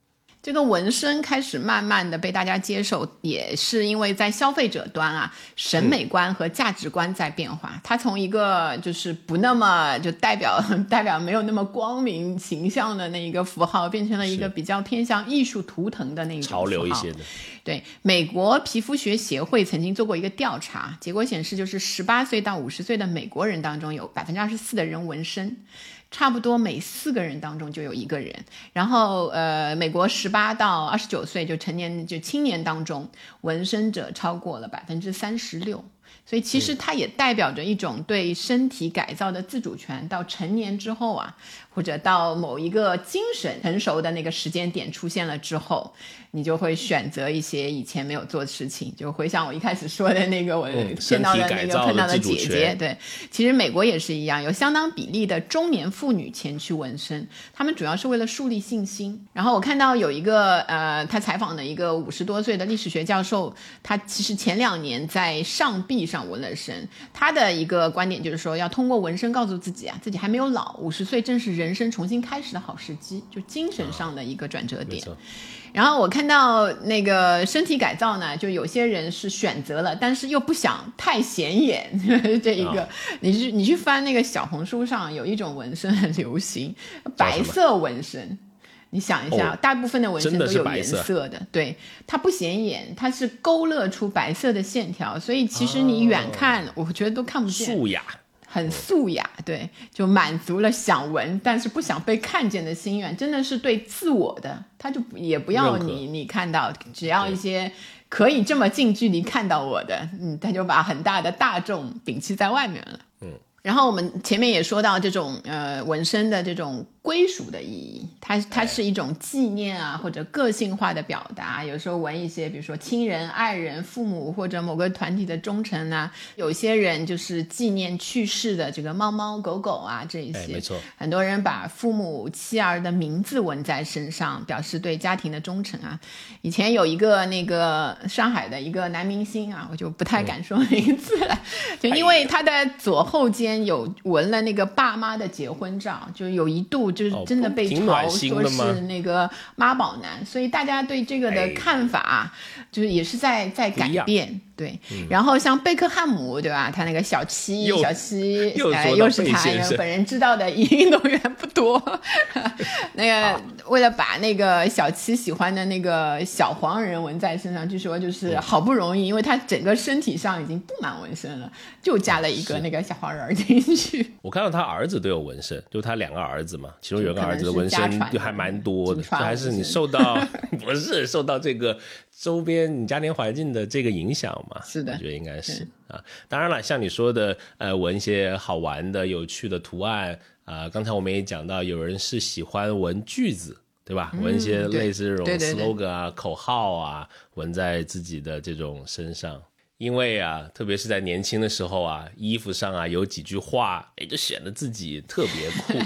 Speaker 2: 这个纹身开始慢慢的被大家接受，也是因为在消费者端啊，审美观和价值观在变化。它从一个就是不那么就代表代表没有那么光明形象的那一个符号，变成了一个比较偏向艺术图腾的那种
Speaker 1: 潮流一些的。
Speaker 2: 对，美国皮肤学协会曾经做过一个调查，结果显示，就是十八岁到五十岁的美国人当中，有百分之二十四的人纹身。差不多每四个人当中就有一个人，然后呃，美国十八到二十九岁就成年就青年当中，纹身者超过了百分之三十六。所以其实它也代表着一种对身体改造的自主权。到成年之后啊，或者到某一个精神成熟的那个时间点出现了之后，你就会选择一些以前没有做的事情。就回想我一开始说的那个，我 见到的那个碰到的姐姐，对，其实美国也是一样，有相当比例的中年妇女前去纹身，他们主要是为了树立信心。然后我看到有一个呃，他采访的一个五十多岁的历史学教授，他其实前两年在上臂上纹了身，他的一个观点就是说，要通过纹身告诉自己啊，自己还没有老，五十岁正是人生重新开始的好时机，就精神上的一个转折点。然后我看到那个身体改造呢，就有些人是选择了，但是又不想太显眼 这一个，你去你去翻那个小红书上有一种纹身很流行，白色纹身。你想一下，大部分的纹身都有颜色的，对，它不显眼，它是勾勒出白色的线条，所以其实你远看，我觉得都看不见。
Speaker 1: 素雅。
Speaker 2: 很素雅，对，就满足了想纹但是不想被看见的心愿，真的是对自我的，他就也不要你，你看到，只要一些可以这么近距离看到我的，嗯，他就把很大的大众摒弃在外面了，嗯。然后我们前面也说到这种呃纹身的这种归属的意义，它它是一种纪念啊或者个性化的表达。有时候纹一些，比如说亲人、爱人、父母或者某个团体的忠诚啊。有些人就是纪念去世的这个猫猫狗狗啊这一些。
Speaker 1: 没错。
Speaker 2: 很多人把父母妻儿的名字纹在身上，表示对家庭的忠诚啊。以前有一个那个上海的一个男明星啊，我就不太敢说名字了，就因为他的左后肩。有纹了那个爸妈的结婚照，就有一度就是真的被嘲说是那个妈宝男，所以大家对这个的看法就是也是在在改变。对，然后像贝克汉姆，对吧？他那个小七，小七，哎，又是他。本人知道的运动员不多。那个为了把那个小七喜欢的那个小黄人纹在身上，据说就是好不容易，因为他整个身体上已经布满纹身了，就加了一个那个小黄人进去。
Speaker 1: 我看到他儿子都有纹身，就他两个儿子嘛，其中有一个儿子的纹身就还蛮多的，还是你受到 不是受到这个。周边你家庭环境的这个影响嘛，
Speaker 2: 是的，
Speaker 1: 我觉得应该是啊。当然了，像你说的，呃，纹一些好玩的、有趣的图案啊。刚才我们也讲到，有人是喜欢纹句子，对吧？纹一些类似这种 slogan 啊、口号啊，纹在自己的这种身上。因为啊，特别是在年轻的时候啊，衣服上啊有几句话，哎，就显得自己特别酷。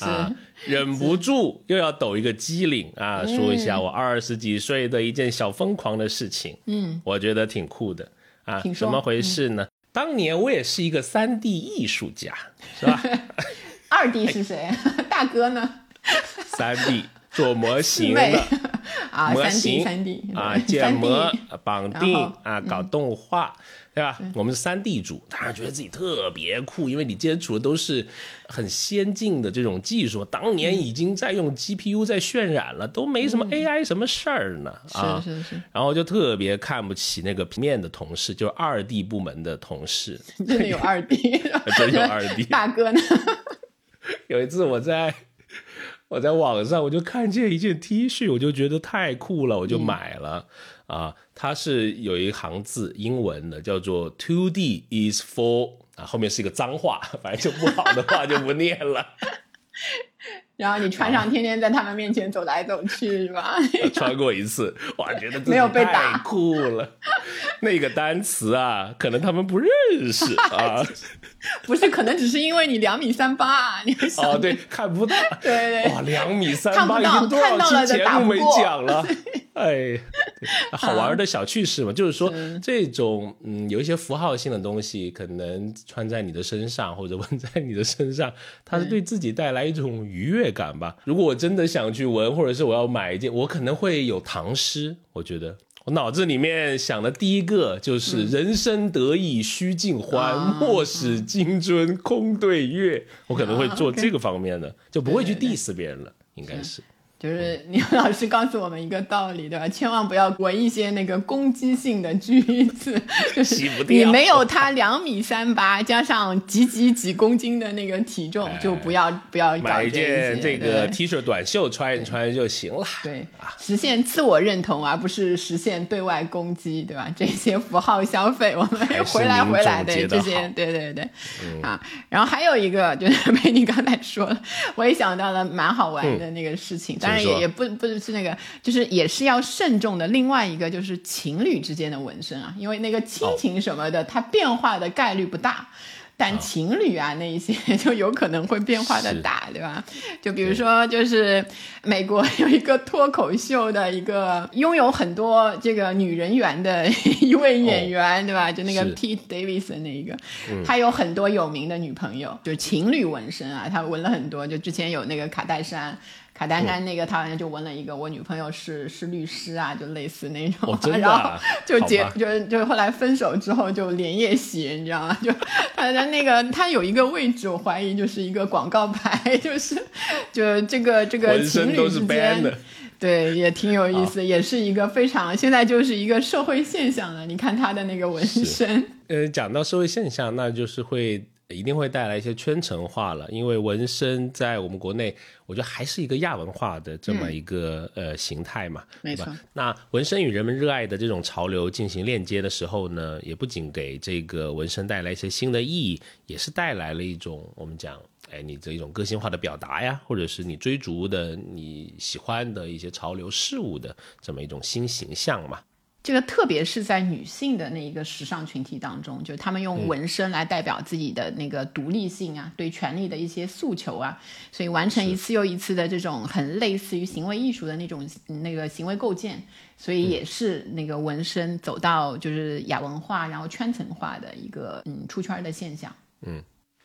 Speaker 1: 啊，忍不住又要抖一个机灵啊，说一下我二十几岁的一件小疯狂的事情。
Speaker 2: 嗯，
Speaker 1: 我觉得挺酷的啊，怎么回事呢？当年我也是一个三 D 艺术家，是吧？
Speaker 2: 二 D 是谁？大哥呢？
Speaker 1: 三 D 做模型的
Speaker 2: 啊，
Speaker 1: 模型
Speaker 2: 三 D
Speaker 1: 啊，建模、绑定啊，搞动画。对吧？我们是三 D 主，当然觉得自己特别酷，因为你接触的都是很先进的这种技术，当年已经在用 GPU 在渲染了，都没什么 AI 什么事儿呢
Speaker 2: 啊！是是是。
Speaker 1: 然后就特别看不起那个平面的同事，就是二 D 部门的同事。
Speaker 2: 真的有二 D，
Speaker 1: 真有二 D。
Speaker 2: 大哥呢？
Speaker 1: 有一次我在我在网上，我就看见一件 T 恤，我就觉得太酷了，我就买了啊。它是有一行字英文的，叫做 “Two D is for” 啊，后面是一个脏话，反正就不好的话就不念了。
Speaker 2: 然后你穿上，天天在他们面前走来走去，是吧？
Speaker 1: 穿过一次，哇，觉得
Speaker 2: 没有被打
Speaker 1: 酷了。那个单词啊，可能他们不认识 啊。
Speaker 2: 不是，可能只是因为你两米三八，啊你
Speaker 1: 哦，对，看不到。
Speaker 2: 对对。
Speaker 1: 哇，两米三八已经多少期节目没讲了？哎，好玩的小趣事嘛，就是说这种嗯，有一些符号性的东西，可能穿在你的身上或者纹在你的身上，它是对自己带来一种愉悦感吧。如果我真的想去闻，或者是我要买一件，我可能会有唐诗。我觉得我脑子里面想的第一个就是“人生得意须尽欢，莫使金樽空对月”。我可能会做这个方面的，就不会去 diss 别人了，应该是。
Speaker 2: 就是你老师告诉我们一个道理，对吧？千万不要纹一些那个攻击性的句子，就是你没有他两米三八加上几几几公斤的那个体重，就不要不要搞
Speaker 1: 买一件这个 T 恤短袖穿一穿就行了。
Speaker 2: 对，实现自我认同，而不是实现对外攻击，对吧？这些符号消费，我们回来回来的这些
Speaker 1: 对，
Speaker 2: 对对对，啊，然后还有一个就是 被你刚才说了，我也想到了蛮好玩的那个事情，当然也也不不是那个，就是也是要慎重的。另外一个就是情侣之间的纹身啊，因为那个亲情什么的，它变化的概率不大。但情侣啊，那一些 就有可能会变化的大，对吧？就比如说，就是美国有一个脱口秀的一个拥有很多这个女人缘的一位演员，对吧？就那个 Pete Davidson 那一个，他有很多有名的女朋友，就是情侣纹身啊，他纹了很多。就之前有那个卡戴珊。卡戴珊那个，他好像就纹了一个，我女朋友是是律师啊，就类似那种，然后
Speaker 1: 啊
Speaker 2: 就结就就后来分手之后就连夜洗，你知道吗？就他的那个他有一个位置，我怀疑就是一个广告牌，就是就这个这个情侣之间。
Speaker 1: 的。
Speaker 2: 对，也挺有意思，也是一个非常现在就是一个社会现象了。你看他的那个纹身，
Speaker 1: 呃，讲到社会现象，那就是会一定会带来一些圈层化了，因为纹身在我们国内，我觉得还是一个亚文化的这么一个、呃形态嘛，
Speaker 2: 没错
Speaker 1: 对吧？那纹身与人们热爱的这种潮流进行链接的时候呢，也不仅给这个纹身带来一些新的意义，也是带来了一种我们讲。哎，你这一种个性化的表达呀，或者是你追逐的你喜欢的一些潮流事物的这么一种新形象嘛，
Speaker 2: 这个特别是在女性的那一个时尚群体当中，就是她们用纹身来代表自己的那个独立性啊，对权力的一些诉求啊，所以完成一次又一次的这种很类似于行为艺术的那种那个行为构建，所以也是那个纹身走到就是亚文化，然后圈层化的一个嗯出圈的现象。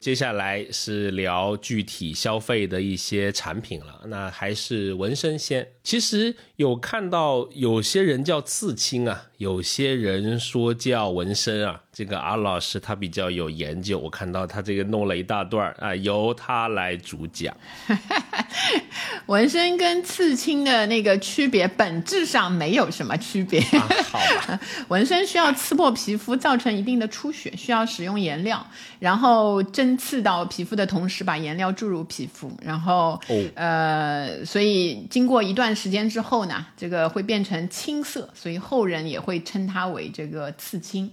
Speaker 1: 接下来是聊具体消费的一些产品了，那还是纹身先。其实有看到有些人叫刺青啊，有些人说叫纹身啊。这个阿老师他比较有研究，我看到他这个弄了一大段儿啊，由他来主讲。
Speaker 2: 纹身跟刺青的那个区别本质上没有什么区别。
Speaker 1: 啊、好吧，
Speaker 2: 纹身需要刺破皮肤，造成一定的出血，需要使用颜料，然后针刺到皮肤的同时，把颜料注入皮肤，然后、
Speaker 1: 哦
Speaker 2: 呃，所以经过一段时间之后呢，这个会变成青色，所以后人也会称它为这个刺青。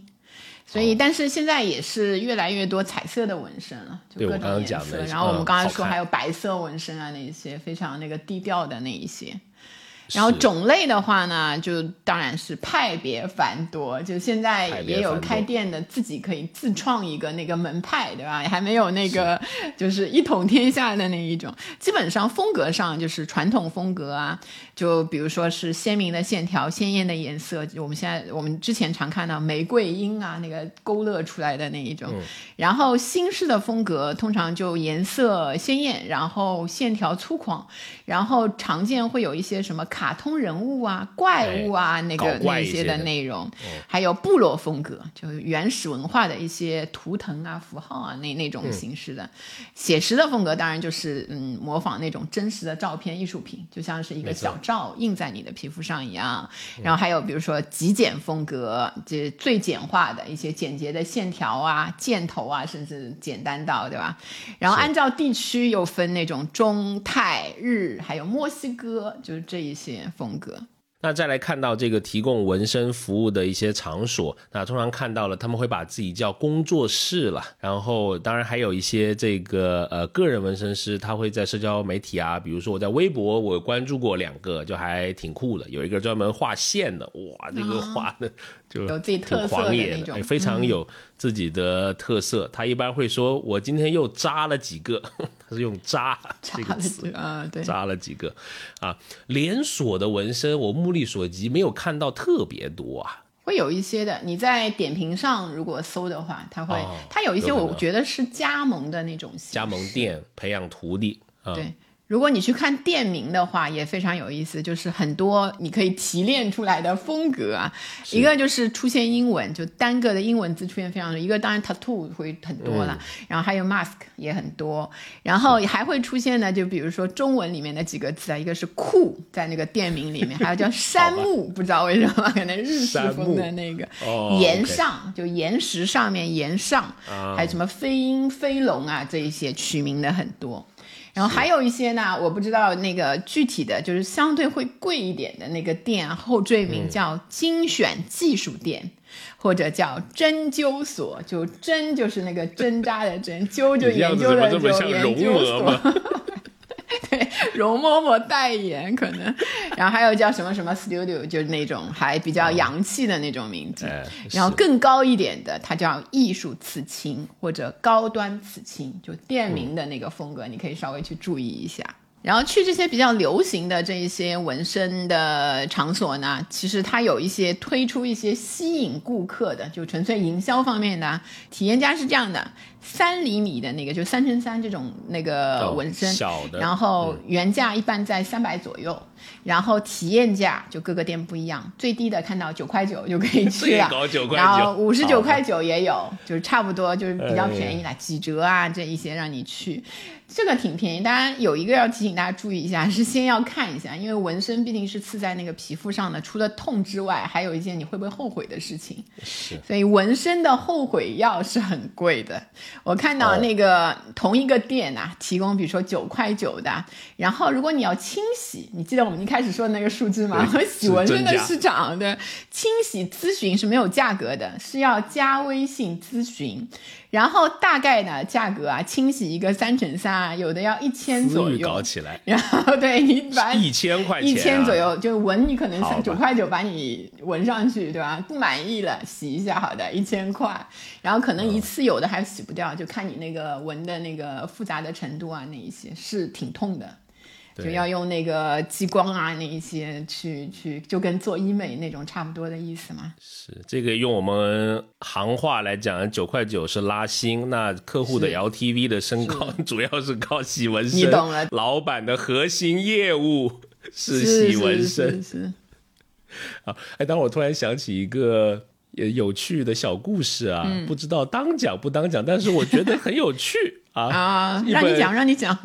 Speaker 2: 所
Speaker 1: 哦
Speaker 2: 以，但是现在也是越来越多彩色的纹身了，就各种颜色。然后我们
Speaker 1: 嗯
Speaker 2: 刚才说还有白色纹身啊，那一些非常那个低调的那一些。然后种类的话呢，就当然是派别繁多，就现在也有开店的自己可以自创一个那个门派，对吧？还没有那个就是一统天下的那一种。基本上风格上就是传统风格啊，就比如说是鲜明的线条、鲜艳的颜色，我们现在我们之前常看到玫瑰樱啊，那个勾勒出来的那一种。
Speaker 1: 嗯
Speaker 2: 然后新式的风格通常就颜色鲜艳，然后线条粗犷，然后常见会有一些什么卡通人物啊、怪物啊，那个那些的
Speaker 1: 一些的
Speaker 2: 内容，还有部落风格，就是原始文化的一些图腾啊、符号啊那那种形式的。写实的风格当然就是嗯，模仿那种真实的照片艺术品，就像是一个小照印在你的皮肤上一样。然后还有比如说极简风格，这最简化的一些简洁的线条啊、箭头啊，甚至简单到对吧？然后按照地区又分那种中泰日，还有墨西哥，就是这一些风格。
Speaker 1: 那再来看到这个提供纹身服务的一些场所，那通常看到了他们会把自己叫工作室了，然后当然还有一些这个呃个人纹身师，他会在社交媒体啊，比如说我在微博我关注过两个，就还挺酷的，有一个专门画线的，哇，这个画的就
Speaker 2: 有自己特
Speaker 1: 挺
Speaker 2: 色的
Speaker 1: 狂野
Speaker 2: 那种嗯
Speaker 1: 哎非常有自己的特色。他一般会说，我今天又扎了几个，他是用扎 这个
Speaker 2: 差
Speaker 1: 词
Speaker 2: 啊，对，
Speaker 1: 扎了几个啊。连锁的纹身，我目力所及没有看到特别多啊。
Speaker 2: 会有一些的。你在点评上如果搜的话，它会，
Speaker 1: 哦
Speaker 2: 它有一些我觉得是加盟的那种
Speaker 1: 加盟店培养徒弟啊，
Speaker 2: 对，如果你去看店名的话，也非常有意思，就是很多你可以提炼出来的风格啊。一个就是出现英文，就单个的英文字出现非常多；一个当然 tattoo 会很多了，然后还有 mask 也很多，然后还会出现呢，就比如说中文里面的几个字啊，一个是酷，在那个店名里面，还有叫山 木，不知道为什么，可能日式风的那个岩上，就岩石上面岩上，还有什么飞鹰、飞龙啊，这一些取名的很多。然后还有一些呢，我不知道那个具体的就是相对会贵一点的那个店，后缀名叫精选技术店，或者叫针灸所，就针就是那个针扎的针，灸就研究的灸，研究所。对，容嬷嬷代言可能，然后还有叫什么什么 Studio，就是那种还比较洋气的那种名字。然后更高一点的，它叫艺术刺青或者高端刺青，就店名的那个风格，你可以稍微去注意一下。然后去这些比较流行的这一些纹身的场所呢，其实它有一些推出一些吸引顾客的，就纯粹营销方面的。体验家是这样的。三厘米的那个，就三乘三这种那个纹身，
Speaker 1: 小的，
Speaker 2: 然后原价一般在三百左右，然后体验价就各个店不一样，最低的看到九块九就可以去了，然后五十九块九也有，就是差不多就是比较便宜了，几折啊这一些让你去。这个挺便宜，当然有一个要提醒大家注意一下，是先要看一下，因为纹身毕竟是刺在那个皮肤上的，除了痛之外，还有一件你会不会后悔的事情。
Speaker 1: 是，
Speaker 2: 所以纹身的后悔药是很贵的。我看到那个同一个店啊，提供比如说九块九的，然后如果你要清洗，你记得我们一开始说的那个数字吗？洗纹身的市场的清洗咨询是没有价格的，是要加微信咨询。然后大概呢，价格啊，清洗一个三乘三啊，有的要一千左右。
Speaker 1: 搞起来。
Speaker 2: 然后对你把
Speaker 1: 一千块钱，
Speaker 2: 一千左右就纹，你可能三九块九把你纹上去，对吧？不满意了，洗一下，好的，一千块。然后可能一次有的还洗不掉，就看你那个纹的那个复杂的程度啊，那一些是挺痛的。就要用那个激光啊，那一些去去，就跟做医美那种差不多的意思嘛。
Speaker 1: 是这个用我们行话来讲，九块九是拉新。那客户的 LTV 的升高，主要是靠洗纹身。
Speaker 2: 你懂了。
Speaker 1: 老板的核心业务
Speaker 2: 是
Speaker 1: 洗纹身。
Speaker 2: 是。
Speaker 1: 啊，哎，当我突然想起一个有趣的小故事啊，不知道当讲不当讲，但是我觉得很有趣。
Speaker 2: 啊，让你讲，让你讲。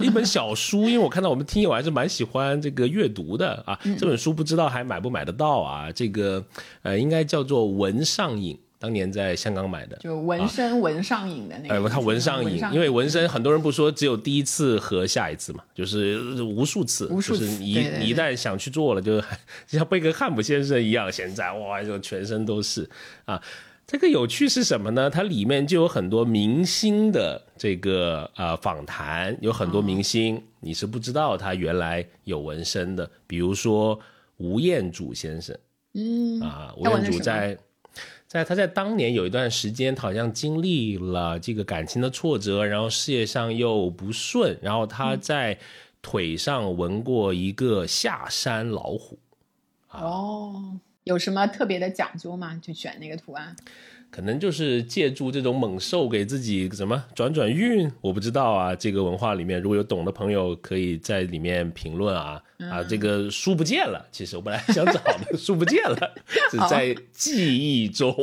Speaker 1: 一本小书，因为我看到我们听友还是蛮喜欢这个阅读的啊。这本书不知道还买不买得到啊？这个呃，应该叫做《文上瘾》，当年在香港买的，
Speaker 2: 就纹身纹上瘾的那个。
Speaker 1: 哎，他纹上瘾，因为纹身很多人不说只有第一次和下一次嘛，就是无数次，
Speaker 2: 无数次。
Speaker 1: 你你一旦想去做了，就 像贝克汉姆先生一样，现在哇，就全身都是啊。这个有趣是什么呢？它里面就有很多明星的这个呃访谈，有很多明星你是不知道他原来有纹身的，比如说吴彦祖先生，
Speaker 2: 嗯
Speaker 1: 啊，吴彦祖在在他在当年有一段时间，好像经历了这个感情的挫折，然后事业上又不顺，然后他在腿上纹过一个下山老虎，
Speaker 2: 哦。有什么特别的讲究吗？就选那个图案，
Speaker 1: 可能就是借助这种猛兽给自己什么转转运，我不知道啊。这个文化里面如果有懂的朋友，可以在里面评论啊啊。这个书不见了，其实我本来想找的书不见了，是在记忆中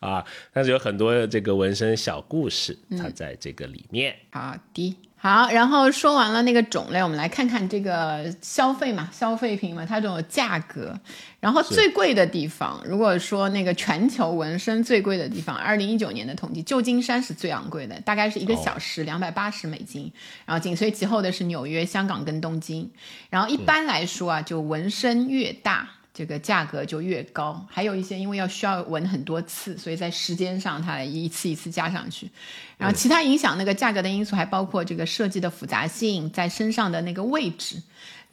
Speaker 1: 啊。但是有很多这个纹身小故事，它在这个里面。
Speaker 2: 好的。好，然后说完了那个种类，我们来看看这个消费嘛，消费品嘛，它这种价格。然后最贵的地方，如果说那个全球纹身最贵的地方，二零一九年的统计，旧金山是最昂贵的，大概是一个小时两百八十美金。然后紧随其后的是纽约、香港跟东京。然后一般来说啊，就纹身越大。这个价格就越高，还有一些因为要需要纹很多次，所以在时间上它一次一次加上去。然后其他影响那个价格的因素还包括这个设计的复杂性，在身上的那个位置。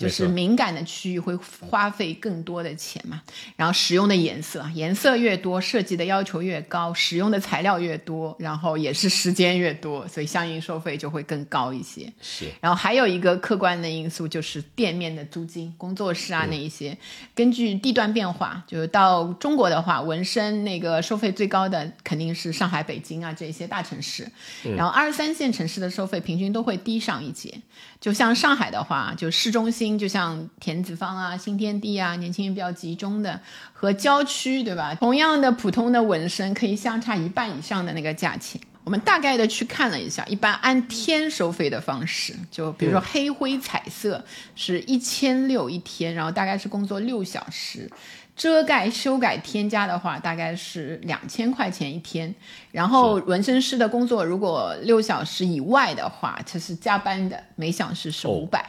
Speaker 2: 就是敏感的区域会花费更多的钱嘛，然后使用的颜色，颜色越多，设计的要求越高，使用的材料越多，然后也是时间越多，所以相应收费就会更高一些。
Speaker 1: 是，
Speaker 2: 然后还有一个客观的因素就是店面的租金，工作室啊那一些，根据据地段变化，就是到中国的话，纹身那个收费最高的肯定是上海、北京啊这些大城市，然后二三线城市的收费平均都会低上一截。就像上海的话，就市中心，就像田子坊啊、新天地啊，年轻人比较集中的，和郊区，对吧？同样的普通的纹身，可以相差一半以上的那个价钱。我们大概的去看了一下，一般按天收费的方式，就比如说黑灰彩色是一千六一天，然后大概是工作六小时。遮盖、修改、添加的话，大概是两千块钱一天。然后纹身师的工作如果六小时以外的话，它是加班的，每小时是五百。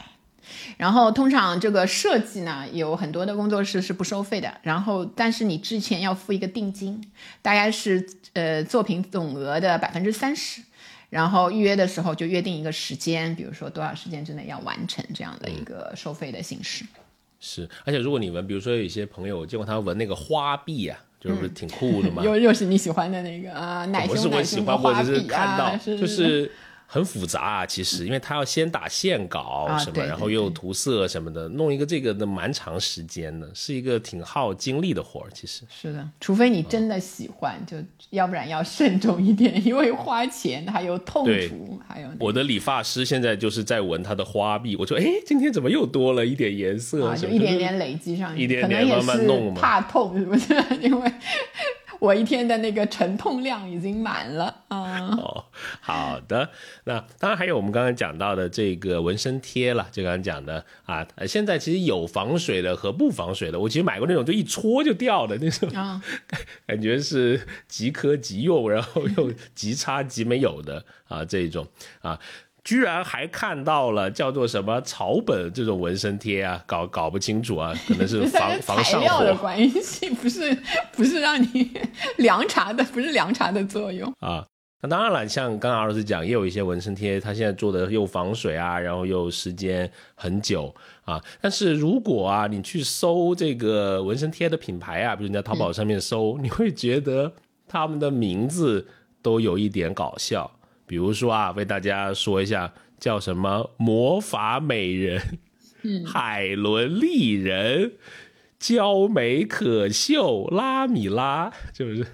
Speaker 2: 然后通常这个设计呢，有很多的工作室是不收费的。然后但是你之前要付一个定金，大概是呃作品总额的百分之三十。然后预约的时候就约定一个时间，比如说多少时间之内要完成这样的一个收费的形式。
Speaker 1: 是，而且如果你闻，比如说有一些朋友，我见过他闻那个花臂啊，就是挺酷的嘛。
Speaker 2: 又又是你喜欢的那个啊，奶
Speaker 1: 熊
Speaker 2: 奶熊的花臂
Speaker 1: 啊，
Speaker 2: 就
Speaker 1: 是。很复杂啊，其实，因为他要先打线稿什么，然后又涂色什么的，弄一个这个的蛮长时间的，是一个挺耗精力的活儿。其实
Speaker 2: 是的，除非你真的喜欢，就要不然要慎重一点，因为花钱还有痛楚，还有。
Speaker 1: 我的理发师现在就是在纹他的花臂，我说，哎，今天怎么又多了一点颜色？
Speaker 2: 就一点点累积上
Speaker 1: 去，一点点慢慢弄
Speaker 2: 嘛。怕痛是不是？因为。我一天的那个沉痛量已经满了啊！
Speaker 1: 哦，好的。那当然还有我们刚刚讲到的这个纹身贴了，就刚刚讲的啊。现在其实有防水的和不防水的，我其实买过那种就一戳就掉的那种，感觉是即刻即用，然后又 即插即没有的啊这种啊。居然还看到了叫做什么草本这种纹身贴啊，搞搞不清楚啊，可能是防防上
Speaker 2: 火 的关系，不是不是让你凉茶的，不是凉茶的作用
Speaker 1: 啊。那当然了，像刚刚儿子讲，也有一些纹身贴，它现在做的又防水啊，然后又时间很久啊。但是如果啊，你去搜这个纹身贴的品牌啊，比如你在淘宝上面搜，你会觉得他们的名字都有一点搞笑。比如说啊，为大家说一下，叫什么魔法美人、海伦丽人、娇美可秀拉米拉，就是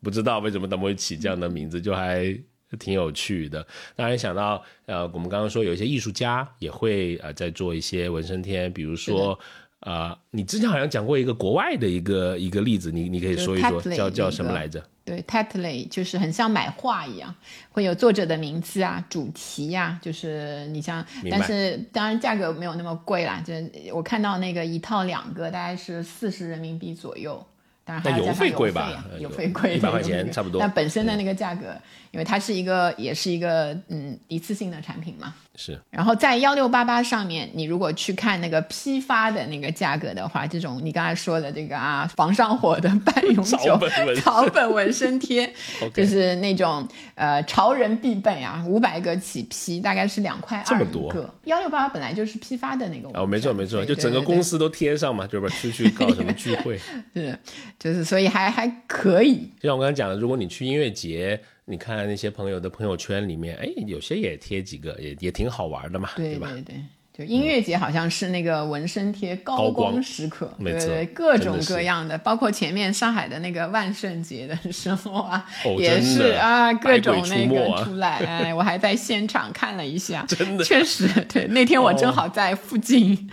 Speaker 1: 不知道为什么他们会起这样的名字，就还挺有趣的。当然想到呃，我们刚刚说有一些艺术家也会呃在做一些纹身贴，比如说啊，你之前好像讲过一个国外的一个一个例子，你你可以说一说，叫叫什么来着？
Speaker 2: 对，Tatley 就是很像买画一样，会有作者的名字啊、主题呀，就是你像，但是当然价格没有那么贵啦，就我看到那个一套两个大概是四十人民币左右。
Speaker 1: 那邮费贵吧？
Speaker 2: 邮费贵，
Speaker 1: 一百块钱差不多。
Speaker 2: 那本身的那个价格，因为它是一个，也是一个嗯一次性的产品嘛。
Speaker 1: 是。
Speaker 2: 然后在幺六八八上面，你如果去看那个批发的那个价格的话，这种你刚才说的这个啊，防上火的半永久 草本纹身贴，就是那种呃潮人必备啊，五百个起批，大概是两块二一个。幺六八八本来就是批发的那个。
Speaker 1: 哦，没错没错，就整个公司都贴上嘛，就是出去搞什么聚会。
Speaker 2: 是。就是，所以还还可以。
Speaker 1: 就像我刚才讲的，如果你去音乐节，你看那些朋友的朋友圈里面，哎，有些也贴几个，也也挺好玩的嘛，对
Speaker 2: 吧？对对对，就音乐节好像是那个纹身贴
Speaker 1: 高
Speaker 2: 光时刻，
Speaker 1: 对对，
Speaker 2: 各种各样的，包括前面上海的那个万圣节的 时候啊，也是啊，各种那个出来，哎，我还在现场看了一下，
Speaker 1: 真的，
Speaker 2: 确实，对，那天我正好在附近。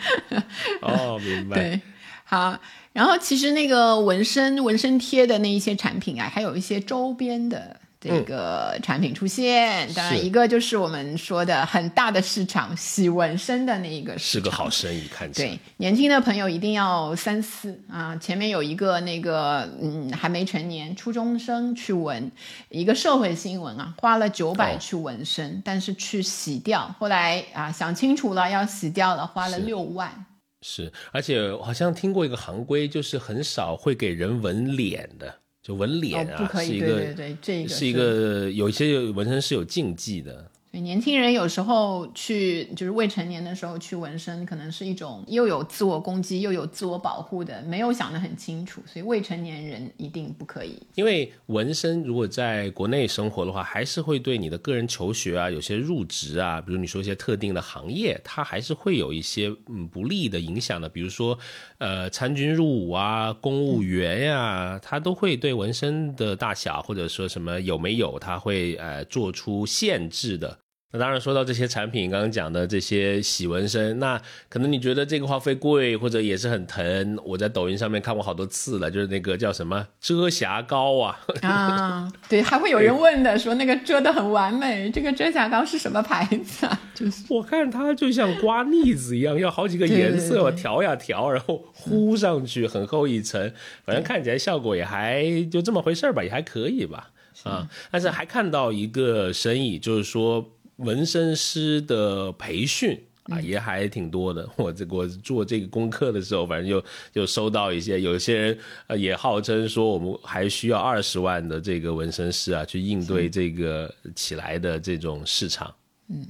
Speaker 1: 哦，明白。
Speaker 2: 对，好。然后其实那个纹身纹身贴的那一些产品啊，还有一些周边的这个产品出现。当然，一个就是我们说的很大的市场，洗纹身的那一个
Speaker 1: 是个好生意，看起
Speaker 2: 来。对，年轻的朋友一定要三思啊！前面有一个那个嗯，还没成年初中生去纹一个社会新闻啊，花了九百去纹身，但是去洗掉，后来啊想清楚了要洗掉了，花了六万。
Speaker 1: 是，而且好像听过一个行规，就是很少会给人纹脸的，就纹脸啊，是一个，
Speaker 2: 对对对，这个
Speaker 1: 是一个有一些纹身是有禁忌的。
Speaker 2: 对年轻人有时候去，就是未成年的时候去纹身，可能是一种又有自我攻击又有自我保护的，没有想得很清楚。所以未成年人一定不可以。
Speaker 1: 因为纹身如果在国内生活的话，还是会对你的个人求学啊，有些入职啊，比如你说一些特定的行业，它还是会有一些嗯不利的影响的。比如说，呃，参军入伍啊，公务员呀，它都会对纹身的大小或者说什么有没有，它会呃做出限制的。那当然，说到这些产品，刚刚讲的这些洗纹身，那可能你觉得这个花费贵，或者也是很疼。我在抖音上面看过好多次了，就是那个叫什么遮瑕膏啊。
Speaker 2: 啊，对，还会有人问的，说那个遮的很完美，这个遮瑕膏是什么牌子啊？就是
Speaker 1: 我看它就像刮腻子一样，要好几个颜色调呀调，然后糊上去，很厚一层，反正看起来效果也还就这么回事儿吧，也还可以吧。啊，但是还看到一个生意，就是说。纹身师的培训啊，也还挺多的。我这我做这个功课的时候，反正就就收到一些，有些人呃也号称说我们还需要二十万的这个纹身师啊，去应对这个起来的这种市场。
Speaker 2: 嗯。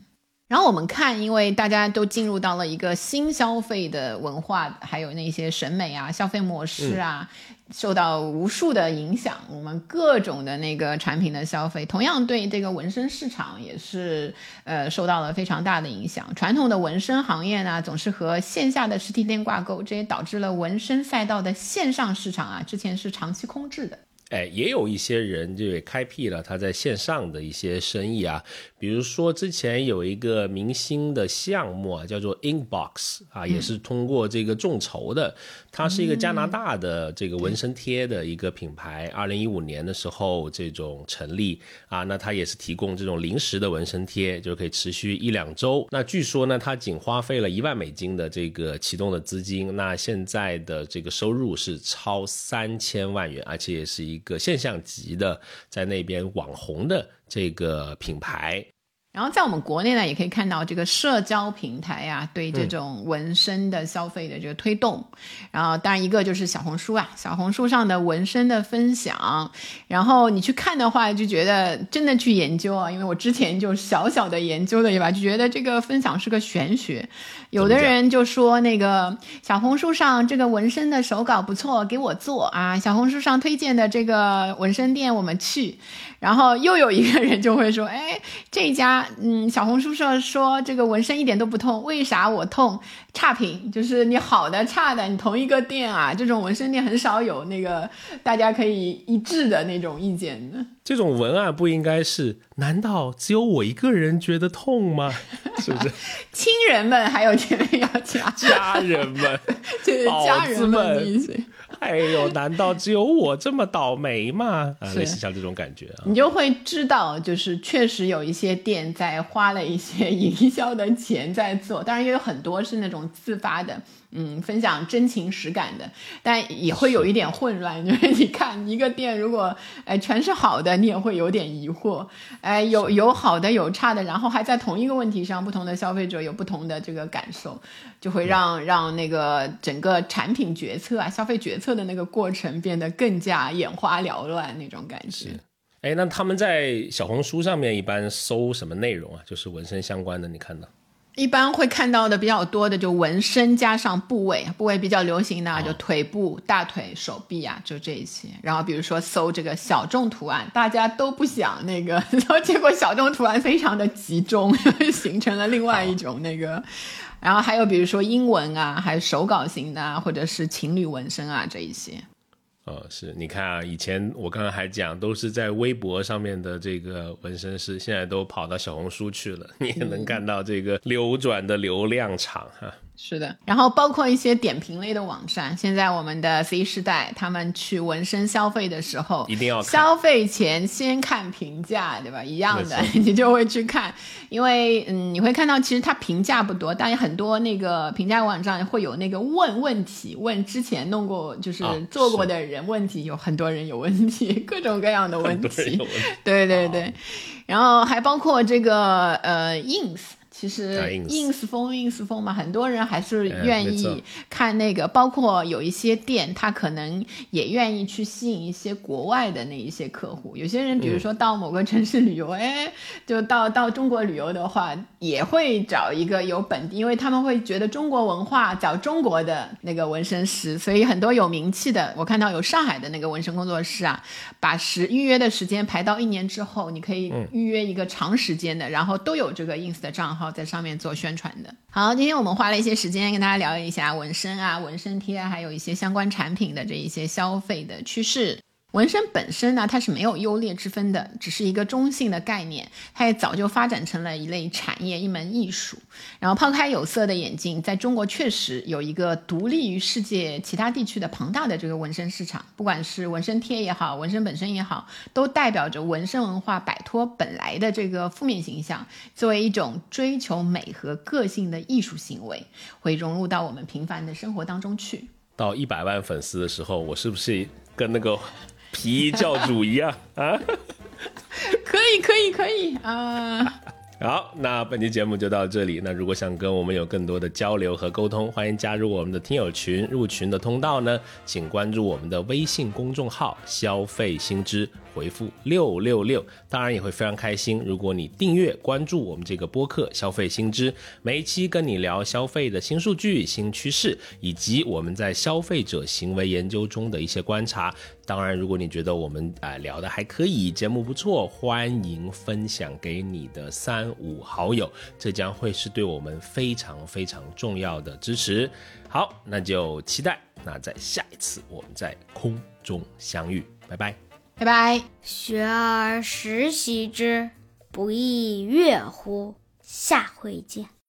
Speaker 2: 然后我们看，因为大家都进入到了一个新消费的文化，还有那些审美啊、消费模式啊，受到无数的影响。我们各种的那个产品的消费，同样对这个纹身市场也是呃受到了非常大的影响。传统的纹身行业呢，总是和线下的实体店挂钩，这也导致了纹身赛道的线上市场啊，之前是长期空置的。
Speaker 1: 哎，也有一些人就也开辟了他在线上的一些生意啊，比如说之前有一个明星的项目啊，叫做 Inbox 啊，也是通过这个众筹的。它是一个加拿大的这个纹身贴的一个品牌，二零一五年的时候这种成立啊，那它也是提供这种临时的纹身贴，就可以持续一两周。那据说呢，它仅花费了一万美金的这个启动的资金，那现在的这个收入是超三千万元，而且也是一。一个现象级的在那边网红的这个品牌。
Speaker 2: 然后在我们国内呢，也可以看到这个社交平台啊，对这种纹身的消费的这个推动。然后当然一个就是小红书啊，小红书上的纹身的分享。然后你去看的话，就觉得真的去研究啊，因为我之前就小小的研究了一把，就觉得这个分享是个玄学。有的人就说那个小红书上这个纹身的手稿不错，给我做啊。小红书上推荐的这个纹身店我们去。然后又有一个人就会说，哎，这家。嗯，小红书上说这个纹身一点都不痛，为啥我痛？差评就是你好的差的，你同一个店啊，这种纹身店很少有那个大家可以一致的那种意见的。
Speaker 1: 这种文案不应该是？难道只有我一个人觉得痛吗？是不是？
Speaker 2: 亲人们还有前面要加
Speaker 1: 家人们，
Speaker 2: 就是家人们。
Speaker 1: 哎呦，难道只有我这么倒霉吗？啊，类似像这种感觉啊，
Speaker 2: 你就会知道，就是确实有一些店在花了一些营销的钱在做，当然也有很多是那种自发的。嗯，分享真情实感的，但也会有一点混乱，因为你看一个店如果哎全是好的，你也会有点疑惑，哎有有好的有差的，然后还在同一个问题上，不同的消费者有不同的这个感受，就会让让那个整个产品决策啊、消费决策的那个过程变得更加眼花缭乱那种感觉。
Speaker 1: 哎，那他们在小红书上面一般搜什么内容啊？就是纹身相关的，你看到？
Speaker 2: 一般会看到的比较多的就纹身加上部位，部位比较流行的就腿部、大腿、手臂啊，就这一些。然后比如说搜这个小众图案，大家都不想那个，然后结果小众图案非常的集中，形成了另外一种那个。然后还有比如说英文啊，还有手稿型的啊，或者是情侣纹身啊这一些。
Speaker 1: 呃，是你看啊，以前我刚刚还讲，都是在微博上面的这个纹身师，现在都跑到小红书去了，你也能看到这个流转的流量场哈。
Speaker 2: 是的，然后包括一些点评类的网站，现在我们的 Z 世代他们去纹身消费的时候，
Speaker 1: 一定要
Speaker 2: 消费前先看评价，对吧？一样的，你就会去看，因为嗯，你会看到其实它评价不多，但很多那个评价网站会有那个问问题，问之前弄过就是做过的人问题，有很多人有问题，各种各样的问题，对对对，然后还包括这个呃 ins。其实
Speaker 1: 啊，ins
Speaker 2: 风 ins 风嘛，很多人还是
Speaker 1: 嗯
Speaker 2: 愿意看那个，包括有一些店，他可能也愿意去吸引一些国外的那一些客户。有些人，比如说到某个城市旅游，哎、就到到中国旅游的话，也会找一个有本地，因为他们会觉得中国文化找中国的那个纹身师，所以很多有名气的，我看到有上海的那个纹身工作室啊，把时预约的时间排到一年之后，你可以预约一个长时间的，然后都有这个 ins 的账号在上面做宣传的。好，今天我们花了一些时间跟大家聊一下纹身啊、纹身贴，还有一些相关产品的这一些消费的趋势。纹身本身呢，它是没有优劣之分的，只是一个中性的概念。它也早就发展成了一类产业、一门艺术。然后抛开有色的眼镜，在中国确实有一个独立于世界其他地区的庞大的这个纹身市场。不管是纹身贴也好，纹身本身也好，都代表着纹身文化摆脱本来的这个负面形象，作为一种追求美和个性的艺术行为，会融入到我们平凡的生活当中去。
Speaker 1: 到一百万粉丝的时候，我是不是跟那个皮衣教主一样啊？
Speaker 2: 可以，可以，可以啊！
Speaker 1: 好，那本期节目就到这里。那如果想跟我们有更多的交流和沟通，欢迎加入我们的听友群。入群的通道呢，请关注我们的微信公众号“消费新知”，回复六六六。当然也会非常开心，如果你订阅关注我们这个播客“消费新知”，每一期跟你聊消费的新数据、新趋势，以及我们在消费者行为研究中的一些观察。当然，如果你觉得我们啊、聊的还可以，节目不错，欢迎分享给你的三五好友，这将会是对我们非常非常重要的支持。好，那就期待那在下一次我们在空中相遇，拜拜。
Speaker 2: 拜拜。
Speaker 3: 学而时习之，不亦说乎？下回见。